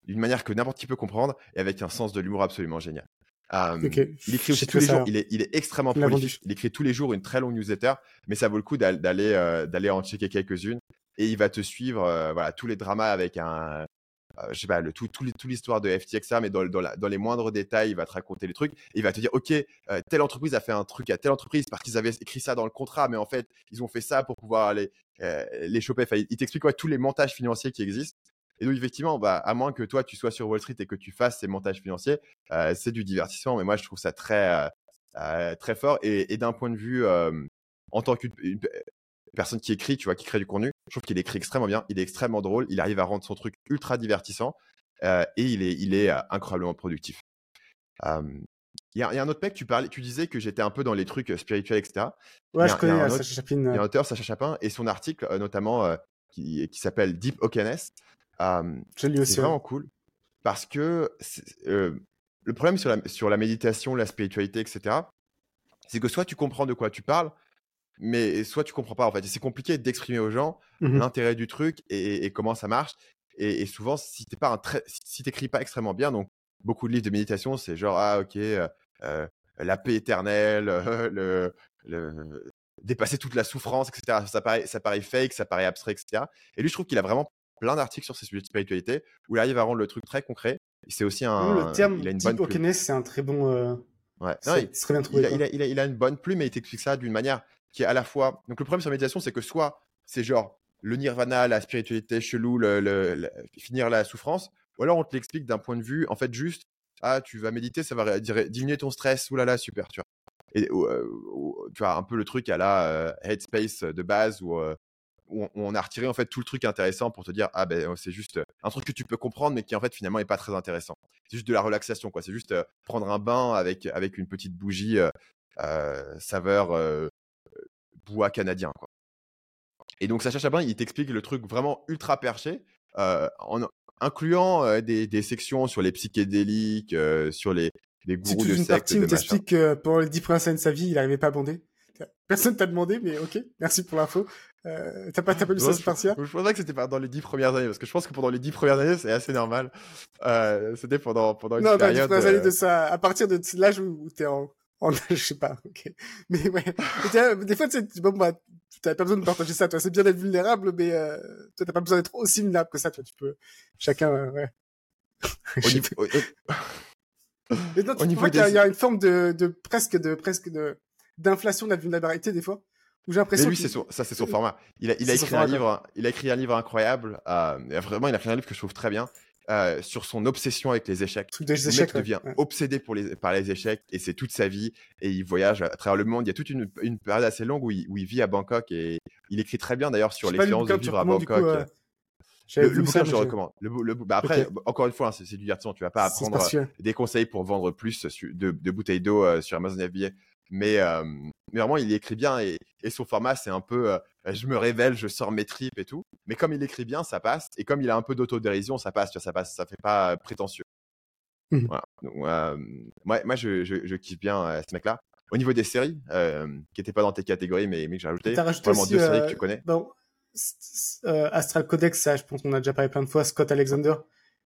une manière que n'importe qui peut comprendre et avec un sens de l'humour absolument génial. Euh, il écrit aussi tous les jours. Il est, il est, extrêmement prolifique. Il écrit tous les jours une très longue newsletter, mais ça vaut le coup d'aller d'aller en checker quelques-unes. Et il va te suivre voilà tous les dramas avec un euh, je sais pas, le, tout, tout, l'histoire de FTX, mais dans, dans, les moindres détails, il va te raconter les trucs. Et il va te dire, OK, euh, telle entreprise a fait un truc à telle entreprise parce qu'ils avaient écrit ça dans le contrat, mais en fait, ils ont fait ça pour pouvoir aller euh, les choper. il t'explique tous les montages financiers qui existent. Et donc, effectivement, bah, à moins que toi, tu sois sur Wall Street et que tu fasses ces montages financiers, c'est du divertissement. Mais moi, je trouve ça très, très fort. Et, d'un point de vue, en tant qu'une personne qui écrit, tu vois, qui crée du contenu, je trouve qu'il écrit extrêmement bien, il est extrêmement drôle, il arrive à rendre son truc ultra divertissant euh, et il est, il est euh, incroyablement productif. Il y, a un autre mec, tu, parlais, tu disais que j'étais un peu dans les trucs euh, spirituels, etc. Ouais, je connais Sacha Chapin. Il y a un auteur, Sacha Chapin, et son article, notamment, qui, qui s'appelle Deep Okeness. C'est vraiment cool parce que le problème sur la, sur la méditation, la spiritualité, etc., c'est que soit tu comprends de quoi tu parles, mais soit tu comprends pas en fait. C'est compliqué d'exprimer aux gens mmh l'intérêt du truc et, comment ça marche. Et, souvent, si tu pas si t'écris pas extrêmement bien, donc beaucoup de livres de méditation, c'est genre ah ok, euh, la paix éternelle, <laughs> le, le, dépasser toute la souffrance, etc. Ça paraît, ça paraît fake, ça paraît abstrait, etc. Et lui, je trouve qu'il a vraiment plein d'articles sur ces sujets de spiritualité où il arrive à rendre le truc très concret. C'est aussi un. Le terme il a une bonne c'est un très bon. Euh, ouais. il, bien trouvé, il, a, il, a, il, a, une bonne plume et il t'explique ça d'une manière qui est à la fois. Donc, le problème sur la méditation, c'est que soit c'est genre le nirvana, la spiritualité chelou, le, finir la souffrance, ou alors on te l'explique d'un point de vue, en fait, juste, ah, tu vas méditer, ça va diminuer ton stress, oulala, super, tu vois. Et euh, tu vois, un peu le truc à la euh, Headspace de base euh, où, on a retiré en fait tout le truc intéressant pour te dire, ah ben c'est juste un truc que tu peux comprendre, mais qui en fait finalement est pas très intéressant. C'est juste de la relaxation, quoi. C'est juste prendre un bain avec, avec une petite bougie saveur bois canadien. Quoi. Et donc Sacha Chabin, il t'explique le truc vraiment ultra perché, euh, en incluant euh, des, des, sections sur les psychédéliques, euh, sur les, les gourous de secte. partie où t'expliques que pendant les dix premières années de sa vie, il n'arrivait pas à bander. Personne t'a demandé, mais ok, merci pour l'info. Euh, t'as pas, pas lu ça, c'est partiel Je pense pas que c'était dans les dix premières années, parce que je pense que pendant les dix premières années, c'est assez normal. Euh, c'était pendant, pendant une non, période... Non, années de ça, à partir de l'âge où, t'es en, en, <laughs> je sais pas, ok. Mais ouais, des fois, tu sais, bon, bah, t'as pas besoin de partager ça, toi. C'est bien d'être vulnérable, mais euh, toi, t'as pas besoin d'être aussi vulnérable que ça, toi. Tu peux, chacun, euh, ouais. <laughs> Mais non, tu vois qu'il y, a une forme de, de presque de presque de d'inflation de la vulnérabilité des fois j'ai l'impression. lui, c'est ça, c'est son format. Il a, il a écrit un livre, il a écrit un livre incroyable. Euh, vraiment, il a écrit un livre que je trouve très bien. Euh, sur son obsession avec les échecs. le mec devient obsédé pour les, par les échecs et c'est toute sa vie et il voyage à travers le monde. Il y a toute une, une période assez longue où il, où il, vit à Bangkok et il écrit très bien d'ailleurs sur l'expérience de vivre à Bangkok. Euh, le, le bouquin, je recommande. Le, bah après, encore une fois, hein, c'est du divertissement. Tu vas pas apprendre des conseils pour vendre plus de, de bouteilles d'eau sur Amazon FBA. Mais, mais vraiment, il écrit bien et, son format, c'est un peu je me révèle, je sors mes tripes et tout. Mais comme il écrit bien, ça passe. Et comme il a un peu d'autodérision, ça passe, tu vois, ça passe, ça fait pas prétentieux. Mmh. Voilà. Donc, moi, moi je, je, kiffe bien ce mec-là. Au niveau des séries, qui n'étaient pas dans tes catégories, mais, mais que j'ai rajouté, rajouté vraiment deux séries que tu connais. Bon, Astral Codex, ça, je pense qu'on a déjà parlé plein de fois. Scott Alexander,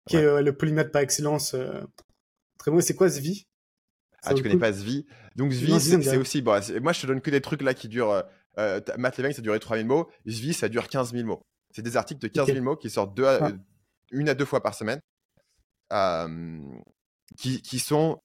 qui est le polymètre par excellence. très bon. C'est quoi ce vie ah, tu connais pas Zvi Donc Zvi, c'est aussi. Bon, moi, je te donne que des trucs là qui durent. Euh, euh Matt Levine, ça durait 3000 mots. Zvi, ça dure 15 000 mots. C'est des articles de 15 000 mots qui sortent deux à, une à deux fois par semaine. Euh, qui, qui, sont.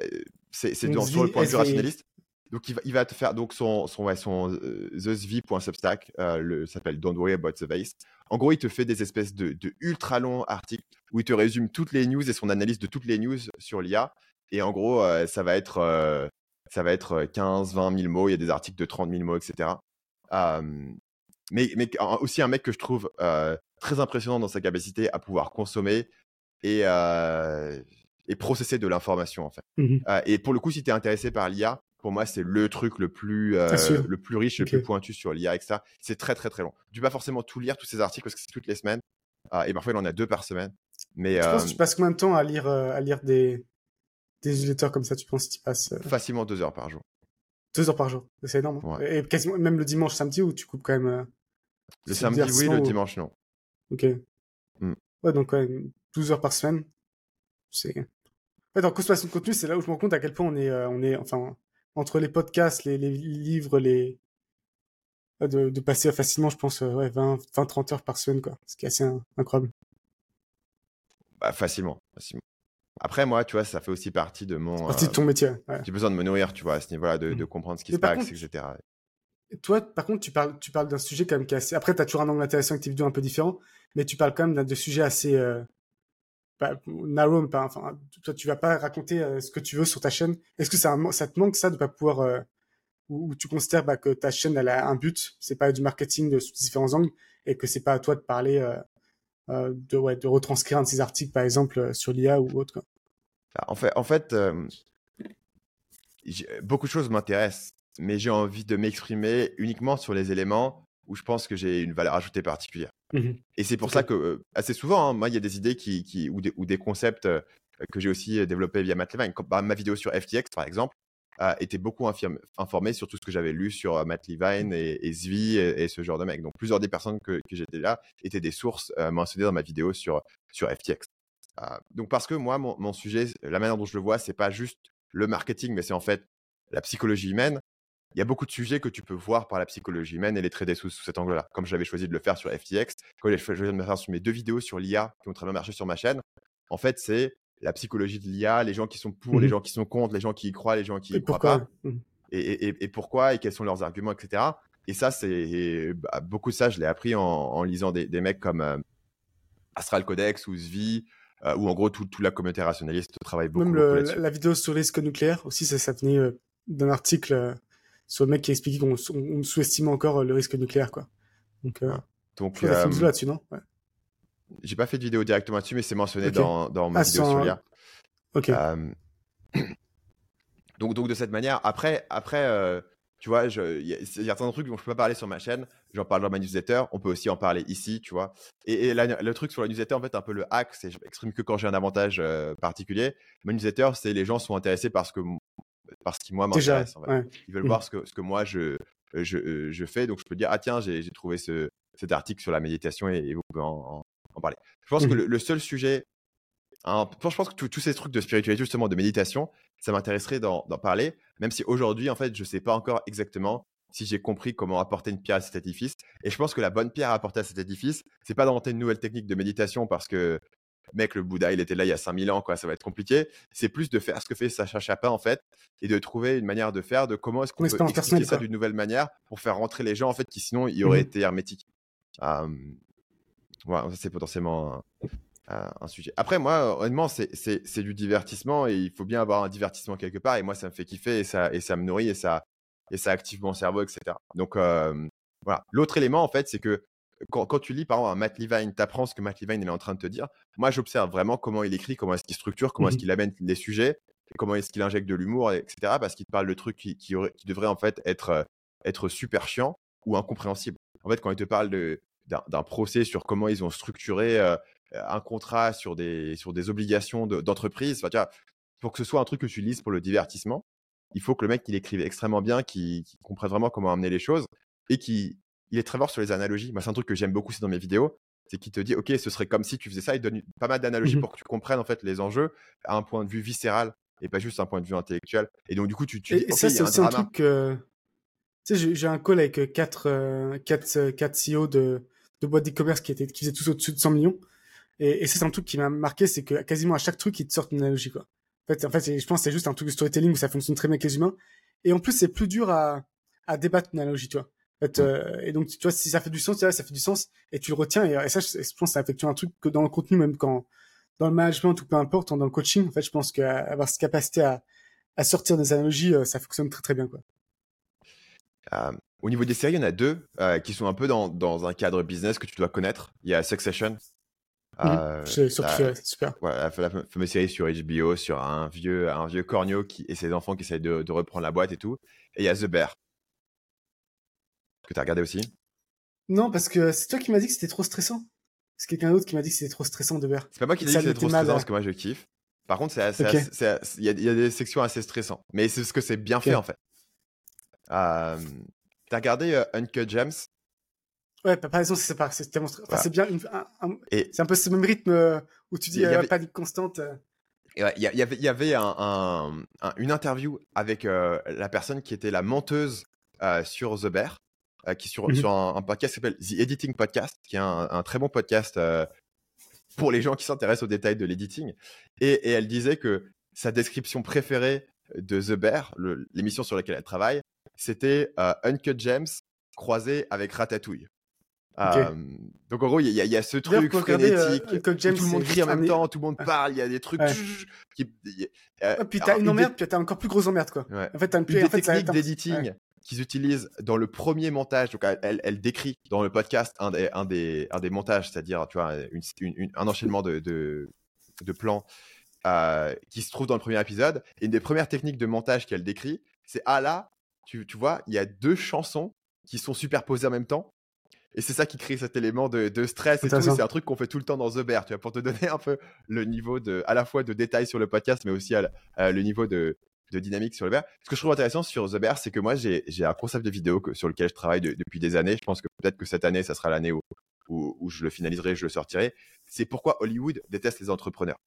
Euh, c'est sur le point de vue rationaliste. Donc, il va, il va, te faire donc son, son, ouais, son euh, thesv.substack, euh, s'appelle Don't Worry About the Vase. En gros, il te fait des espèces de, de, ultra longs articles où il te résume toutes les news et son analyse de toutes les news sur l'IA. Et en gros, euh, ça va être, euh, ça va être 15, 20 000 mots. Il y a des articles de 30 000 mots, etc. mais, mais aussi un mec que je trouve euh, très impressionnant dans sa capacité à pouvoir consommer et, et processer de l'information, en fait. Mmh et pour le coup, si tu es intéressé par l'IA, pour moi, c'est le truc le plus, le plus riche, le plus pointu sur l'IA, etc. C'est très, très, très long. Tu vas forcément tout lire, tous ces articles, parce que c'est toutes les semaines. et parfois, il en a deux par semaine. Mais, tu penses que tu passes combien de temps à lire, à lire des newsletters comme ça, tu penses tu passes euh, Facilement deux heures par jour. Deux heures par jour, c'est énorme. Hein. Et quasiment même le dimanche, samedi, où tu coupes quand même. Euh, le samedi, oui, le dimanche, non. Ok. Hmm. Ouais, donc quand même 12 heures par semaine. C'est. Ouais, dans consommation de contenu, c'est là où je me rends compte à quel point on est, euh, on est, enfin, entre les podcasts, les, livres, les. De, passer facilement, je pense, ouais, 20, 20, 30 heures par semaine, quoi. Ce qui est assez incroyable. Bah, facilement, facilement. Après, moi, tu vois, ça fait aussi partie de mon. Partie de ton métier. J'ai besoin de me nourrir, tu vois, à ce niveau-là, de, mmh. comprendre ce qui se passe, etc. Toi, par contre, tu parles, tu parles d'un sujet quand même qui est assez. Après, tu as toujours un angle intéressant avec tes vidéos un peu différent, mais tu parles quand même de sujets assez. Euh... narrow, pas, enfin, toi, tu vas pas raconter euh, ce que tu veux sur ta chaîne. Est-ce que ça, ça te manque ça de pas pouvoir. Euh, ou, tu considères bah, que ta chaîne, elle a un but, c'est pas du marketing de, sous différents angles, et que c'est pas à toi de parler. Euh, de, ouais, de retranscrire un de ces articles, par exemple, euh, sur l'IA ou autre. Quoi. En fait, en fait euh, beaucoup de choses m'intéressent, mais j'ai envie de m'exprimer uniquement sur les éléments où je pense que j'ai une valeur ajoutée particulière. Mmh Et c'est pour ça que, assez souvent, hein, moi, il y a des idées qui, qui ou, des, ou, des, concepts que j'ai aussi développés via Matt Levine. Comme, bah, ma vidéo sur FTX, par exemple, a été beaucoup informé sur tout ce que j'avais lu sur euh, Matt Levine et, et Zvi et, ce genre de mec. Donc plusieurs des personnes que, que j'étais là étaient des sources euh, mentionnées dans ma vidéo sur, sur FTX. Euh, donc parce que moi, mon, mon, sujet, la manière dont je le vois, c'est pas juste le marketing, mais c'est en fait la psychologie humaine. Il y a beaucoup de sujets que tu peux voir par la psychologie humaine et les traiter sous, sous cet angle-là. Comme j'avais choisi de le faire sur FTX, comme j'ai choisi de le faire sur mes deux vidéos sur l'IA qui ont très bien marché sur ma chaîne, en fait, c'est la psychologie de l'IA, les gens qui sont pour, les mmh gens qui sont contre, les gens qui y croient, les gens qui y croient pas. Mmh. Et, pourquoi et quels sont leurs arguments, etc. Et ça, c'est bah, beaucoup de ça, je l'ai appris en, lisant des, mecs comme euh, Astral Codex ou Zvi, euh, ou en gros toute tout la communauté rationaliste travaille beaucoup. Même le, la, vidéo sur le risque nucléaire aussi, ça, ça venait euh, d'un article sur le mec qui expliquait qu'on sous-estime encore le risque nucléaire, quoi. Donc, Donc, là-dessus, non? J'ai pas fait de vidéo directement dessus, mais c'est mentionné dans, dans ma ah, vidéo sur l'IA. Ok. Euh, <clears throat> donc, donc, de cette manière, après, après euh, tu vois, il y a certains trucs dont je peux pas parler sur ma chaîne. J'en parle dans ma newsletter. On peut aussi en parler ici, tu vois. Et, le truc sur la newsletter, en fait, un peu le hack, c'est je m'exprime que quand j'ai un avantage euh, particulier. Ma newsletter, c'est les gens sont intéressés parce que parce qu'ils moi m'intéressent. Ils veulent mmh. voir ce que, ce que moi je, je, je, fais. Donc, je peux dire, ah tiens, j'ai trouvé ce, cet article sur la méditation et, vous pouvez en, en, parler. Je pense que mmh le, seul sujet, hein, je pense que tous ces trucs de spiritualité, justement, de méditation, ça m'intéresserait d'en parler, même si aujourd'hui, en fait, je ne sais pas encore exactement si j'ai compris comment apporter une pierre à cet édifice. Et je pense que la bonne pierre à apporter à cet édifice, c'est pas d'inventer une nouvelle technique de méditation parce que, mec, le Bouddha, il était là il y a 5000 ans, quoi, ça va être compliqué. C'est plus de faire ce que fait Sacha Chapin, en fait, et de trouver une manière de faire, de comment est-ce qu'on peut expliquer ça d'une nouvelle manière pour faire rentrer les gens, en fait, qui sinon, ils auraient mmh été hermétiques. Voilà, ça c'est potentiellement un, sujet. Après, moi, honnêtement, c'est du divertissement et il faut bien avoir un divertissement quelque part. Et moi, ça me fait kiffer et ça, et ça me nourrit et ça, et ça active mon cerveau, etc. Donc voilà. L'autre élément, en fait, c'est que quand, tu lis par exemple un Matt Levine, tu apprends ce que Matt Levine est en train de te dire. Moi, j'observe vraiment comment il écrit, comment est-ce qu'il structure, comment est-ce mmh qu'il amène les sujets, comment est-ce qu'il injecte de l'humour, etc. Parce qu'il te parle de trucs qui, qui, devraient en fait être, être super chiants ou incompréhensibles. En fait, quand il te parle d'un procès sur comment ils ont structuré un contrat sur des, sur des obligations d'entreprise, pour que ce soit un truc que tu lises pour le divertissement, il faut que le mec il écrive extrêmement bien, qu'il comprenne vraiment comment amener les choses et qu'il est très fort sur les analogies. Moi, c'est un truc que j'aime beaucoup aussi dans mes vidéos, c'est qu'il te dit ok, ce serait comme si tu faisais ça. Il donne pas mal d'analogies mmh pour que tu comprennes en fait les enjeux à un point de vue viscéral et pas juste un point de vue intellectuel. Et donc du coup, tu, tu et, ça c'est aussi un, truc. Tu sais, j'ai un call avec 4 4 4 CEO de de boîtes d'e-commerce qui étaient qui faisaient tous au-dessus de 100 millions. Et, et ça c'est un truc qui m'a marqué, c'est que quasiment à chaque truc ils te sortent une analogie quoi. En fait, en fait, je pense que c'est juste un truc de storytelling où ça fonctionne très bien avec les humains. Et en plus, c'est plus dur à, à débattre une analogie, tu vois. En fait, euh, et donc, tu vois, si ça fait du sens, ça fait du sens, et tu le retiens. Et, ça, je, pense que ça affecte un truc que dans le contenu, même quand, dans le management ou peu importe, dans le coaching, en fait, je pense qu'avoir cette capacité à, à sortir des analogies, euh, ça fonctionne très très bien, quoi. Euh, au niveau des séries, il y en a deux qui sont un peu dans, dans un cadre business que tu dois connaître. Il y a Succession, Mmh. Euh, c'est super. Voilà, la, fameuse série sur HBO sur un vieux, un vieux corneau qui, et ses enfants qui essayent de, de reprendre la boîte et tout. Et il y a The Bear. Que tu as regardé aussi? Non, parce que c'est toi qui m'as dit que c'était trop stressant. C'est quelqu'un d'autre qui m'a dit que c'était trop stressant The Bear. C'est pas moi qui ai dit que c'était trop stressant parce que moi je kiffe. Par contre, il y, a des sections assez stressantes. Mais c'est ce que c'est bien fait en fait. Euh, T'as regardé euh, Uncut Gems Ouais, par exemple, c'est pas, c'est tellement, enfin, c'est bien, c'est un peu ce même rythme euh, où tu dis y avait... panique constante. Euh. Il y, avait, il y avait un, une interview avec euh, la personne qui était la menteuse sur The Bear, qui sur, sur un, podcast qui s'appelle The Editing Podcast, qui est un, très bon podcast pour les gens qui s'intéressent aux détails de l'editing. Et, et, elle disait que sa description préférée de The Bear, l'émission sur laquelle elle travaille, c'était Uncut Gems croisé avec Ratatouille donc en gros, il y, a ce truc euh, frénétique, tout le monde crie en même temps, tout le monde parle, il y a des trucs. Qui, euh, puis t'as une emmerde, puis t'as encore plus grosse emmerde quoi. En fait, t'as une, une technique d'editing qu'ils utilisent dans le premier montage. Donc elle, elle, décrit dans le podcast un des, un des, un des montages, c'est-à-dire tu vois une, un enchaînement de, de, de plans euh, qui se trouve dans le premier épisode. Et une des premières techniques de montage qu'elle décrit, c'est ah là, tu, tu vois, il y a deux chansons qui sont superposées en même temps et c'est ça qui crée cet élément de, stress et tout. C'est un truc qu'on fait tout le temps dans The Bear, tu vois, pour te donner un peu le niveau de, à la fois de détails sur le podcast, mais aussi le niveau de, dynamique sur le Bear. Ce que je trouve intéressant sur The Bear, c'est que moi, j'ai un concept de vidéo sur lequel je travaille depuis des années. Je pense que peut-être que cette année, ça sera l'année où, où, je le finaliserai, je le sortirai. C'est pourquoi Hollywood déteste les entrepreneurs.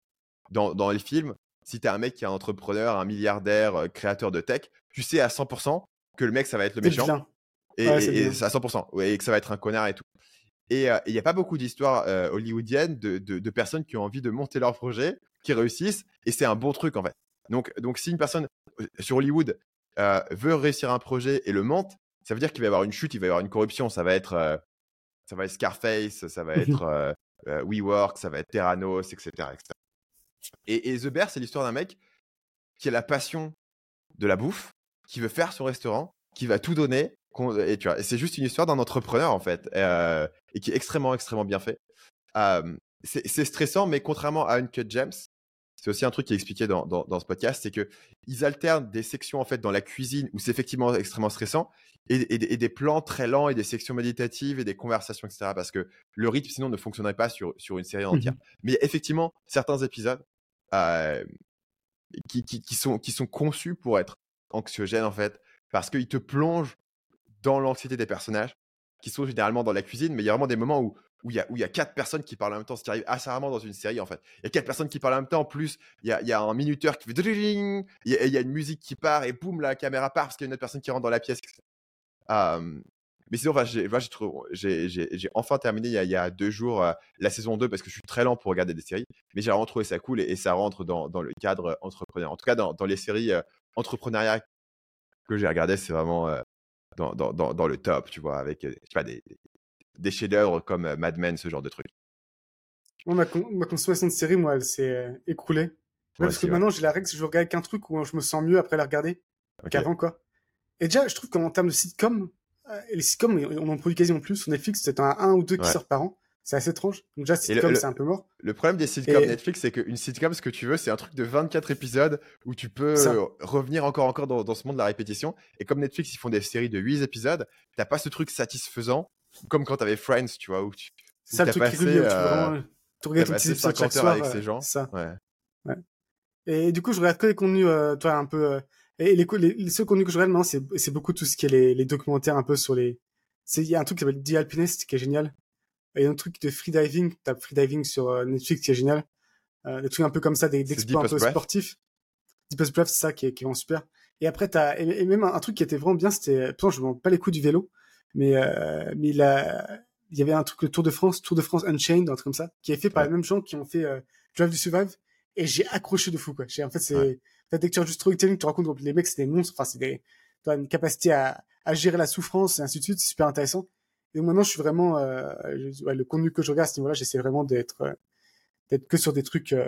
Dans, dans les films, si tu es un mec qui est un entrepreneur, un milliardaire, euh, créateur de tech, tu sais à 100% que le mec, ça va être le méchant et, à 100%, et que ça va être un connard et tout. Et il n'y a pas beaucoup d'histoires hollywoodiennes de, de, personnes qui ont envie de monter leur projet, qui réussissent, et c'est un bon truc en fait. Donc, donc si une personne sur Hollywood veut réussir un projet et le monte, ça veut dire qu'il va y avoir une chute, il va y avoir une corruption. Ça va être, ça va être Scarface, ça va être WeWork, ça va être Terranos, etc. Et, et The Bear, c'est l'histoire d'un mec qui a la passion de la bouffe, qui veut faire son restaurant, qui va tout donner et tu vois, c'est juste une histoire d'un entrepreneur en fait, euh, et qui est extrêmement, extrêmement bien fait. c'est stressant, mais contrairement à Uncut Gems, c'est aussi un truc qui est expliqué dans, dans, ce podcast, c'est que ils alternent des sections en fait dans la cuisine où c'est effectivement extrêmement stressant, et, et, des plans très lents et des sections méditatives et des conversations, etc. Parce que le rythme sinon ne fonctionnerait pas sur, sur une série mmh entière. Mais effectivement, certains épisodes euh, qui, qui, qui, sont, qui sont conçus pour être anxiogènes en fait, parce qu'ils te plongent dans l'anxiété des personnages, qui sont généralement dans la cuisine, mais il y a vraiment des moments où où il y, a, quatre personnes qui parlent en même temps, ce qui arrive assez rarement dans une série en fait. Il y a quatre personnes qui parlent en même temps, en plus, il y a, un minuteur qui fait il y, il y a une musique qui part et boum, la caméra part parce qu'il y a une autre personne qui rentre dans la pièce. mais sinon, j'ai enfin terminé il y a, deux jours la saison 2 parce que je suis très lent pour regarder des séries, mais j'ai vraiment trouvé ça cool et, ça rentre dans, le cadre entrepreneur. En tout cas, dans, les séries entrepreneuriat que j'ai regardé, c'est vraiment euh, dans, dans, dans, le top, tu vois, avec je sais pas, des, des chefs-d'œuvre comme Mad Men, ce genre de trucs. ma, consommation de séries, moi, elle s'est écroulée. parce que maintenant, j'ai la règle, si je regarde qu'un truc où je me sens mieux après la regarder qu'avant, quoi. Et déjà, je trouve qu'en termes de sitcom, les sitcoms, on en produit quasiment plus. Sur Netflix, c'est un, un ou deux qui sortent par an. C'est assez étrange. Déjà, sitcom, c'est un peu mort. Le problème des sitcoms Netflix, c'est qu'une sitcom, ce que tu veux, c'est un truc de 24 épisodes où tu peux revenir encore encore dans, dans, ce monde de la répétition. Et comme Netflix, ils font des séries de 8 épisodes, t'as pas ce truc satisfaisant comme quand t'avais Friends, tu vois, où tu. Ça, le truc passé, qui est tu euh, tu regardes épisode chaque soir. avec ces gens. Ça. Ouais. ouais. Et du coup, je regarde que les contenus, euh, toi, un peu. Euh, et les, les, les, seuls contenus que je regarde maintenant, c'est beaucoup tout ce qui est les, les documentaires un peu sur les. Il y a un truc qui s'appelle The Alpinist qui est génial. Il y a un truc de freediving, t'as freediving sur Netflix qui est génial. Euh, des trucs un peu comme ça, des, exploits un peu sportifs. Deep Breath, c'est ça qui est, qui est vraiment super. Et après, t'as, et, et même un, truc qui était vraiment bien, c'était, pourtant je me rends pas les coups du vélo, mais euh, mais il a il y avait un truc le Tour de France, Tour de France Unchained, un truc comme ça, qui est fait par les mêmes gens qui ont fait euh, Drive to Survive, et j'ai accroché de fou quoi. En fait, c'est ouais. dès que tu as juste storytelling, tu te rends compte que les mecs c'est des monstres, enfin c'est des, as une capacité à, à gérer la souffrance et ainsi de suite, c'est super intéressant. Et maintenant, je suis vraiment euh, ouais, le contenu que je regarde à ce niveau-là, j'essaie vraiment d'être euh, d'être que sur des trucs euh,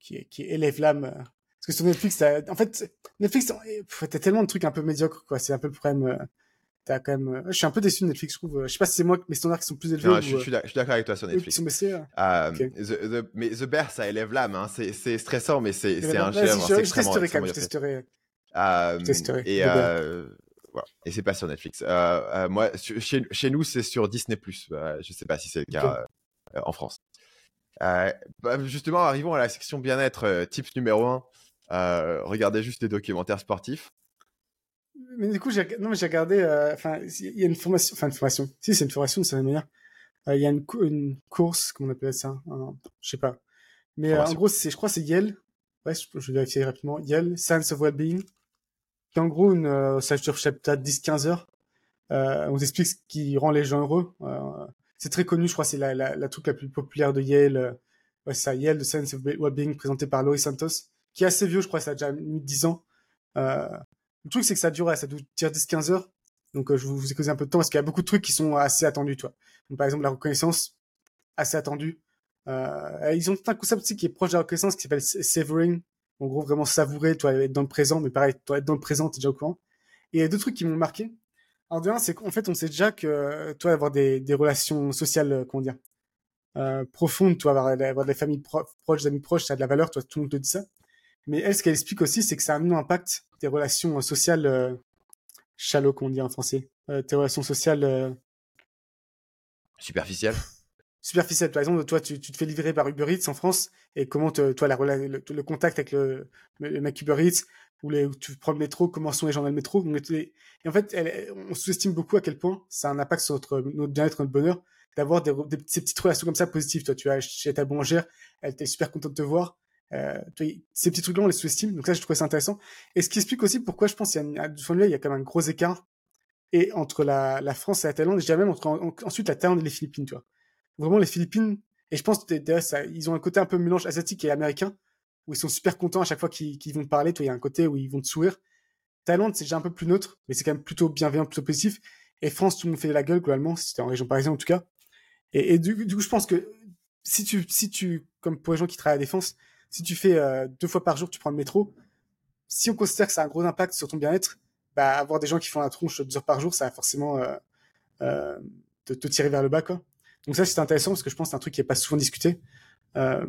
qui qui élèvent l'âme. Parce que sur Netflix, en fait, Netflix, t'as tellement de trucs un peu médiocres quoi. C'est un peu le problème quand même. Je suis un peu déçu de Netflix, je trouve. Je sais pas si c'est moi mes standards qui sont plus élevés. Non, je, suis d'accord avec toi sur Netflix. Sont baissés. Euh, the, mais The Bear, ça élève l'âme. Hein. C'est stressant, mais c'est un chef. Je, je testerai quand même. Je testerai. Euh, et euh, voilà. Et c'est pas sur Netflix. Euh, moi, chez, chez nous, c'est sur Disney+. je sais pas si c'est le cas en France. Bah, justement, arrivons à la section bien-être, type numéro 1. regardez juste des documentaires sportifs mais du coup, j'ai, regardé, euh, enfin, il y a une formation, enfin, une formation. Si, c'est une formation de certaine manière. Euh, il y a une, une course, comment on appelle ça? je sais pas. Mais euh, en gros, je crois, c'est Yale. Ouais, je, vais vérifier rapidement. Yale, Science of Wellbeing. En gros, une, ça dure peut-être 10-15 heures. on vous explique ce qui rend les gens heureux. c'est très connu, je crois, c'est la, truc la plus populaire de Yale. ouais, c'est ça, Yale, The Science of Wellbeing, présenté par Laurie Santos, qui est assez vieux, je crois, ça a déjà mis 10 ans. Euh, le truc, c'est que ça dure, ça dure 10-15 heures. Donc, euh, je vous, ai causé un peu de temps parce qu'il y a beaucoup de trucs qui sont assez attendus, toi. Par exemple, la reconnaissance, assez attendue. Euh, ils ont un concept qui est proche de la reconnaissance qui s'appelle savoring. En gros, vraiment savourer, toi, être dans le présent, mais pareil, toi, être dans le présent, t'es déjà au courant. Et il y a deux trucs qui m'ont marqué. Alors, de c'est qu'en fait, on sait déjà que, toi, avoir des, relations sociales, euh, comment dire, euh, profondes, toi, avoir, avoir des familles proches, des amis proches, ça a de la valeur, toi, tout le monde te dit ça. Mais elle, ce qu'elle explique aussi, c'est que ça a un impact des relations sociales euh, shallow, qu'on dit en français. Euh, tes relations sociales euh... superficielles. Superficielles. Par exemple, toi, tu, te fais livrer par Uber Eats en France, et comment te, toi la, le, le, contact avec le, le, mec Uber Eats ou les, tu prends le métro, comment sont les gens dans le métro. Et en fait, on sous-estime beaucoup à quel point ça a un impact sur notre, bien-être, notre bonheur, d'avoir des, des, ces petites relations comme ça positives. Toi, tu as chez ta boulangère, elle était super contente de te voir. Euh, ces petits trucs-là, on les sous-estime. Donc ça, je trouvais ça intéressant. Et ce qui explique aussi pourquoi je pense qu'il y a, du il y a quand même un gros écart et entre la, la France et la Thaïlande, et même entre ensuite la Thaïlande et les Philippines, tu vois. Vraiment les Philippines, et je pense que ça, ils ont un côté un peu mélange asiatique et américain, où ils sont super contents à chaque fois qu'ils vont te parler, toi, il y a un côté où ils vont te sourire. Thaïlande, c'est déjà un peu plus neutre, mais c'est quand même plutôt bienveillant, plutôt positif. Et France, tout le monde fait la gueule, globalement, si t'es en région parisienne en tout cas. Et, du, coup, je pense que si tu, si tu, comme pour les gens qui travaillent à la défense, si tu fais euh, deux fois par jour, tu prends le métro, si on considère que ça a un gros impact sur ton bien-être, bah, avoir des gens qui font la tronche deux heures par jour, ça va forcément euh, euh, te, te, tirer vers le bas. Quoi. Donc ça, c'est intéressant parce que je pense que c'est un truc qui est pas souvent discuté. Euh,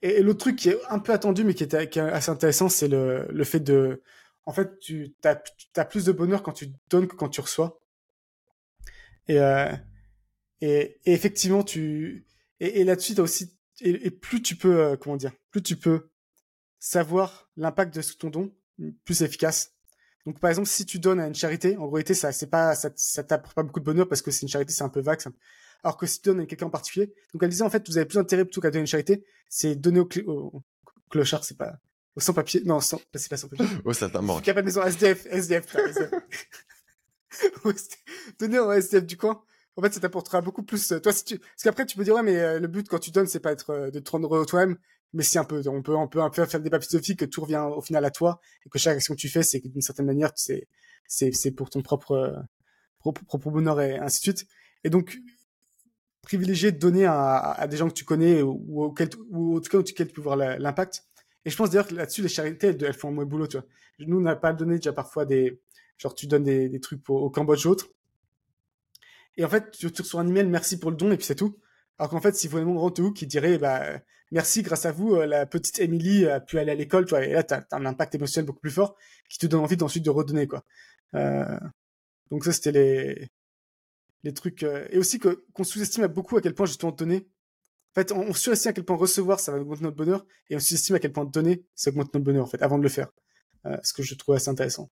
et, l'autre truc qui est un peu attendu, mais qui est, assez intéressant, c'est le, fait de... En fait, tu as, plus de bonheur quand tu donnes que quand tu reçois. Et, euh, effectivement, tu... Et, là-dessus, tu as aussi et, plus tu peux, euh, comment dire, plus tu peux savoir l'impact de ton don, plus efficace. Donc, par exemple, si tu donnes à une charité, en réalité, ça, c'est pas, ça t'apporte pas beaucoup de bonheur parce que c'est une charité, c'est un peu vague. Alors que si tu donnes à quelqu'un en particulier, donc elle disait, en fait, vous avez plus d'intérêt plutôt qu'à donner une charité, c'est donner au, au, clochard, c'est pas, au sans-papier, non, sans, c'est pas sans-papier. oh, ça t'a manque. Capable maison SDF, SDF, SDF. donner au SDF du coin. En fait, ça t'apportera beaucoup plus. Toi, si tu, parce qu'après, tu peux dire, ouais, mais euh, le but quand tu donnes, c'est pas être euh, de te rendre heureux toi-même, mais c'est un peu, on peut, on peut un peu faire des débat philosophiques que tout revient au final à toi et que chaque action que tu fais, c'est d'une certaine manière, c'est, c'est, c'est pour ton propre, propre, propre bonheur et ainsi de suite. Et donc, privilégier de donner à, à, des gens que tu connais ou, auquel, ou en tout cas auxquels tu peux voir l'impact. Et je pense d'ailleurs que là-dessus, les charités, elles, font moins boulot, tu vois. Nous, on n'a pas donné déjà parfois des, genre, tu donnes des, des trucs au Cambodge ou autre. Et en fait, tu, tu reçois un email, merci pour le don, et puis c'est tout. Alors qu'en fait, si vous vraiment où qui dirait, bah, merci, grâce à vous, la petite Emily a pu aller à l'école, tu vois, et là, t'as as un impact émotionnel beaucoup plus fort qui te donne envie d'ensuite de redonner, quoi. Euh, donc ça, c'était les, les trucs, euh, et aussi que, qu'on sous-estime beaucoup à quel point justement donner. En fait, on, surestime à quel point recevoir, ça va augmenter notre bonheur, et on sous-estime à quel point donner, ça augmente notre bonheur, en fait, avant de le faire. Euh, ce que je trouve assez intéressant.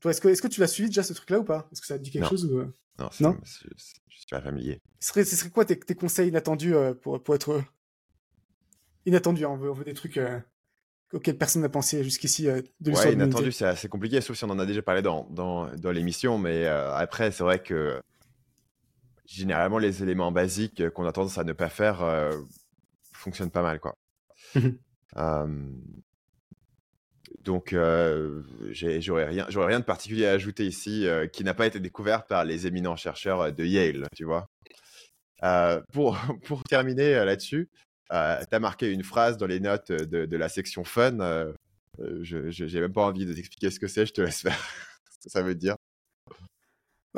Toi, est-ce que, est-ce que tu l'as suivi déjà, ce truc-là, ou pas? Est-ce que ça a dit quelque chose ou... Non, non? je, je, suis pas familier. Ce serait, ce serait quoi tes, tes conseils inattendus pour, pour être inattendu. Hein. On, veut, on, veut, des trucs euh, auxquels personne n'a pensé jusqu'ici euh, de Ouais, inattendu, c'est assez compliqué, sauf si on en a déjà parlé dans, dans, dans l'émission. Mais euh, après, c'est vrai que généralement, les éléments basiques qu'on a tendance à ne pas faire fonctionnent pas mal. quoi. donc, j'aurais rien, rien de particulier à ajouter ici qui n'a pas été découvert par les éminents chercheurs de Yale, tu vois. pour, <laughs> pour terminer là-dessus, euh, tu as marqué une phrase dans les notes de, de la section fun. Euh, euh, je n'ai même pas envie de t'expliquer ce que c'est, je te laisse faire <laughs> ce que ça veut dire.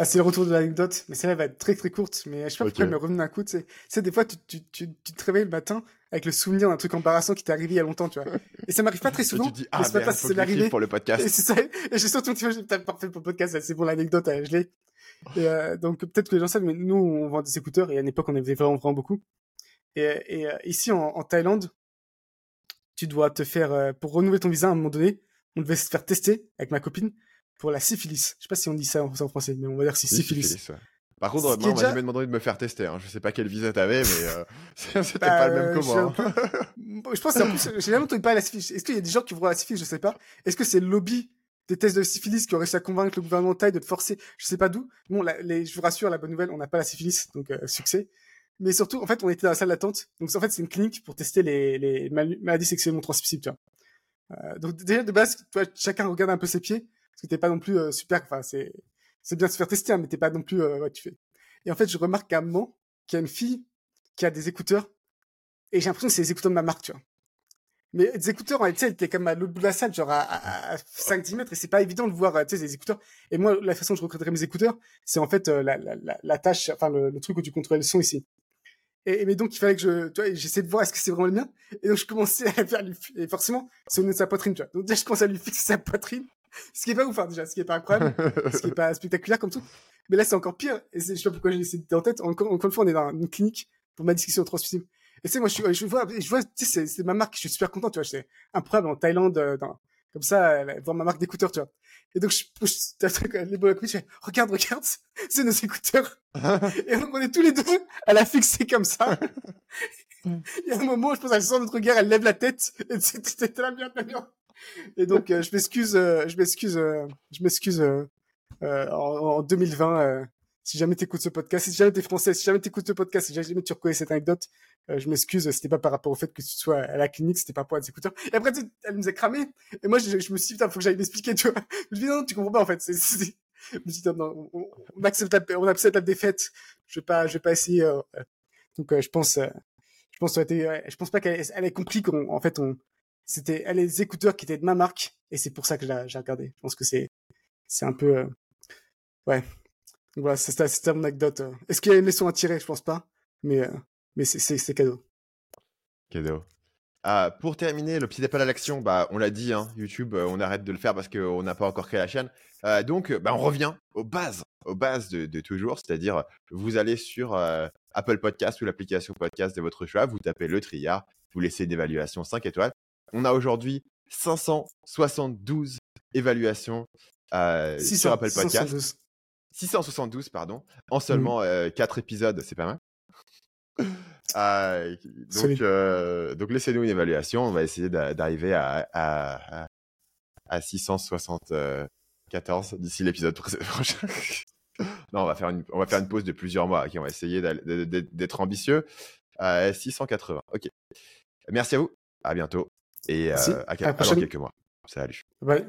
Bah, c'est le retour de l'anecdote, mais celle-là va être très très courte. Mais je sais pas pourquoi elle me revient d'un coup. Tu sais, des fois, tu, tu, tu, tu, te réveilles le matin avec le souvenir d'un truc embarrassant qui t'est arrivé il y a longtemps, tu vois. Et ça m'arrive pas très <laughs> souvent. tu dis, ah, pas c'est arrivé. pour le podcast. Et c'est ça. Et j'ai surtout, tu vois, parfait pour le podcast, c'est pour l'anecdote, je l'ai. Euh, donc peut-être que les gens savent, mais nous, on vend des écouteurs et à une époque, on avait vraiment, vraiment beaucoup. Et, euh, ici, en, Thaïlande, tu dois te faire, euh, pour renouveler ton visa à un moment donné, on devait se faire tester avec ma copine pour la syphilis. Je sais pas si on dit ça en, français, mais on va dire c'est syphilis. Par contre, moi, on m'a jamais demandé de me faire tester. Hein. Je sais pas quel visa t'avais, mais euh, <laughs> c'était bah, pas le même que moi. Hein. Je, pense que j'ai jamais entendu parler de la syphilis. Est-ce qu'il y a des gens qui voient la syphilis? Je sais pas. Est-ce que c'est le lobby des tests de syphilis qui aurait réussi à convaincre le gouvernement thaï de te forcer? Je sais pas d'où. Bon, les, je vous rassure, la bonne nouvelle, on n'a pas la syphilis, donc succès mais surtout, en fait, on était dans la salle d'attente. Donc, en fait, c'est une clinique pour tester les, les maladies sexuellement transmissibles, tu vois. Euh, donc, déjà, de base, toi, chacun regarde un peu ses pieds. Parce que t'es pas non plus euh, super, enfin, c'est, c'est bien de se faire tester, hein, mais t'es pas non plus, euh, tu fais. Et en fait, je remarque qu'à un moment, qu'il y a une fille qui a des écouteurs. Et j'ai l'impression que c'est les écouteurs de ma marque, tu vois. Mais des écouteurs, sais, elle était comme à l'autre bout de la salle, genre à, 5-10 mètres, et c'est pas évident de voir, tu sais, des écouteurs. Et moi, la façon dont je recruterais mes écouteurs, c'est en fait la, la, tâche, enfin, le, truc où tu contrôles le son ici. Et, mais donc, il fallait que je, tu j'essaie de voir est-ce que c'est vraiment le mien. Et donc, je commençais <laughs> à lui, et forcément, c'est au de sa poitrine, tu vois. Donc, déjà, je commençais à lui fixer sa poitrine. <laughs> Ce qui est pas ouf, hein, déjà, ce qui est pas incroyable, ce qui est pas spectaculaire comme tout. Mais là, c'est encore pire. Et je sais pas pourquoi j'ai laissé en tête. Encore, encore une fois, on est dans une clinique pour ma discussion transmissible. Et tu sais, moi, je, je vois, je vois, tu sais, c'est ma marque, je suis super content, tu vois. C'est incroyable en Thaïlande, euh, dans, comme ça, voir ma marque d'écouteurs, tu vois. Et donc, je pousse les beaux je fais, regarde, regarde, <laughs> c'est nos écouteurs. <laughs> et donc, on est tous les deux à la fixer comme ça. Il y a un moment, je pense, elle sent notre guerre, elle lève la tête, et c'était très bien, très bien. Et donc, euh, je m'excuse, euh, je m'excuse, euh, je m'excuse, en, en, 2020, si jamais t'écoutes ce podcast, si jamais t'es français, si jamais t'écoutes ce podcast, si jamais tu reconnais cette anecdote, je m'excuse, c'était pas par rapport au fait que tu sois à la clinique, c'était par rapport à des écouteurs. Et après, elle nous a cramé. Et moi, je, me suis dit, putain, faut que j'aille l'expliquer, tu vois. Je me dit, non, tu comprends pas, en fait. Je me suis dit, non, on, on, accepte la, défaite. Je vais pas, je vais pas essayer, donc, je pense, je pense, je pense pas qu'elle elle ait compris qu'en fait, on, c'était, elle les écouteurs qui étaient de ma marque. Et c'est pour ça que j'ai regardé. Je pense que c'est, c'est un peu, ouais. Donc voilà, c'était mon anecdote. Est-ce qu'il y a une leçon à tirer? Je pense pas. Mais, mais c'est cadeau. Cadeau. Ah, pour terminer, le petit appel à l'action, bah, on l'a dit, hein, YouTube, euh, on arrête de le faire parce qu'on n'a pas encore créé la chaîne. Euh, donc, bah, on revient aux bases, aux bases de, toujours, c'est-à-dire vous allez sur euh, Apple Podcast ou l'application podcast de votre choix, vous tapez le triard, vous laissez une évaluation 5 étoiles. On a aujourd'hui 572 évaluations euh, sur Apple Podcast. 672, pardon, en mmh. seulement 4 épisodes, c'est pas mal. <laughs> donc, donc laissez-nous une évaluation, on va essayer d'arriver à, à, à 674 d'ici l'épisode <laughs> prochain. non, on va, faire une, on va faire une pause de plusieurs mois. on va essayer d'être ambitieux. à 680. Ok. Merci à vous. À bientôt. Et à, à, quelques mois. Salut. Bye.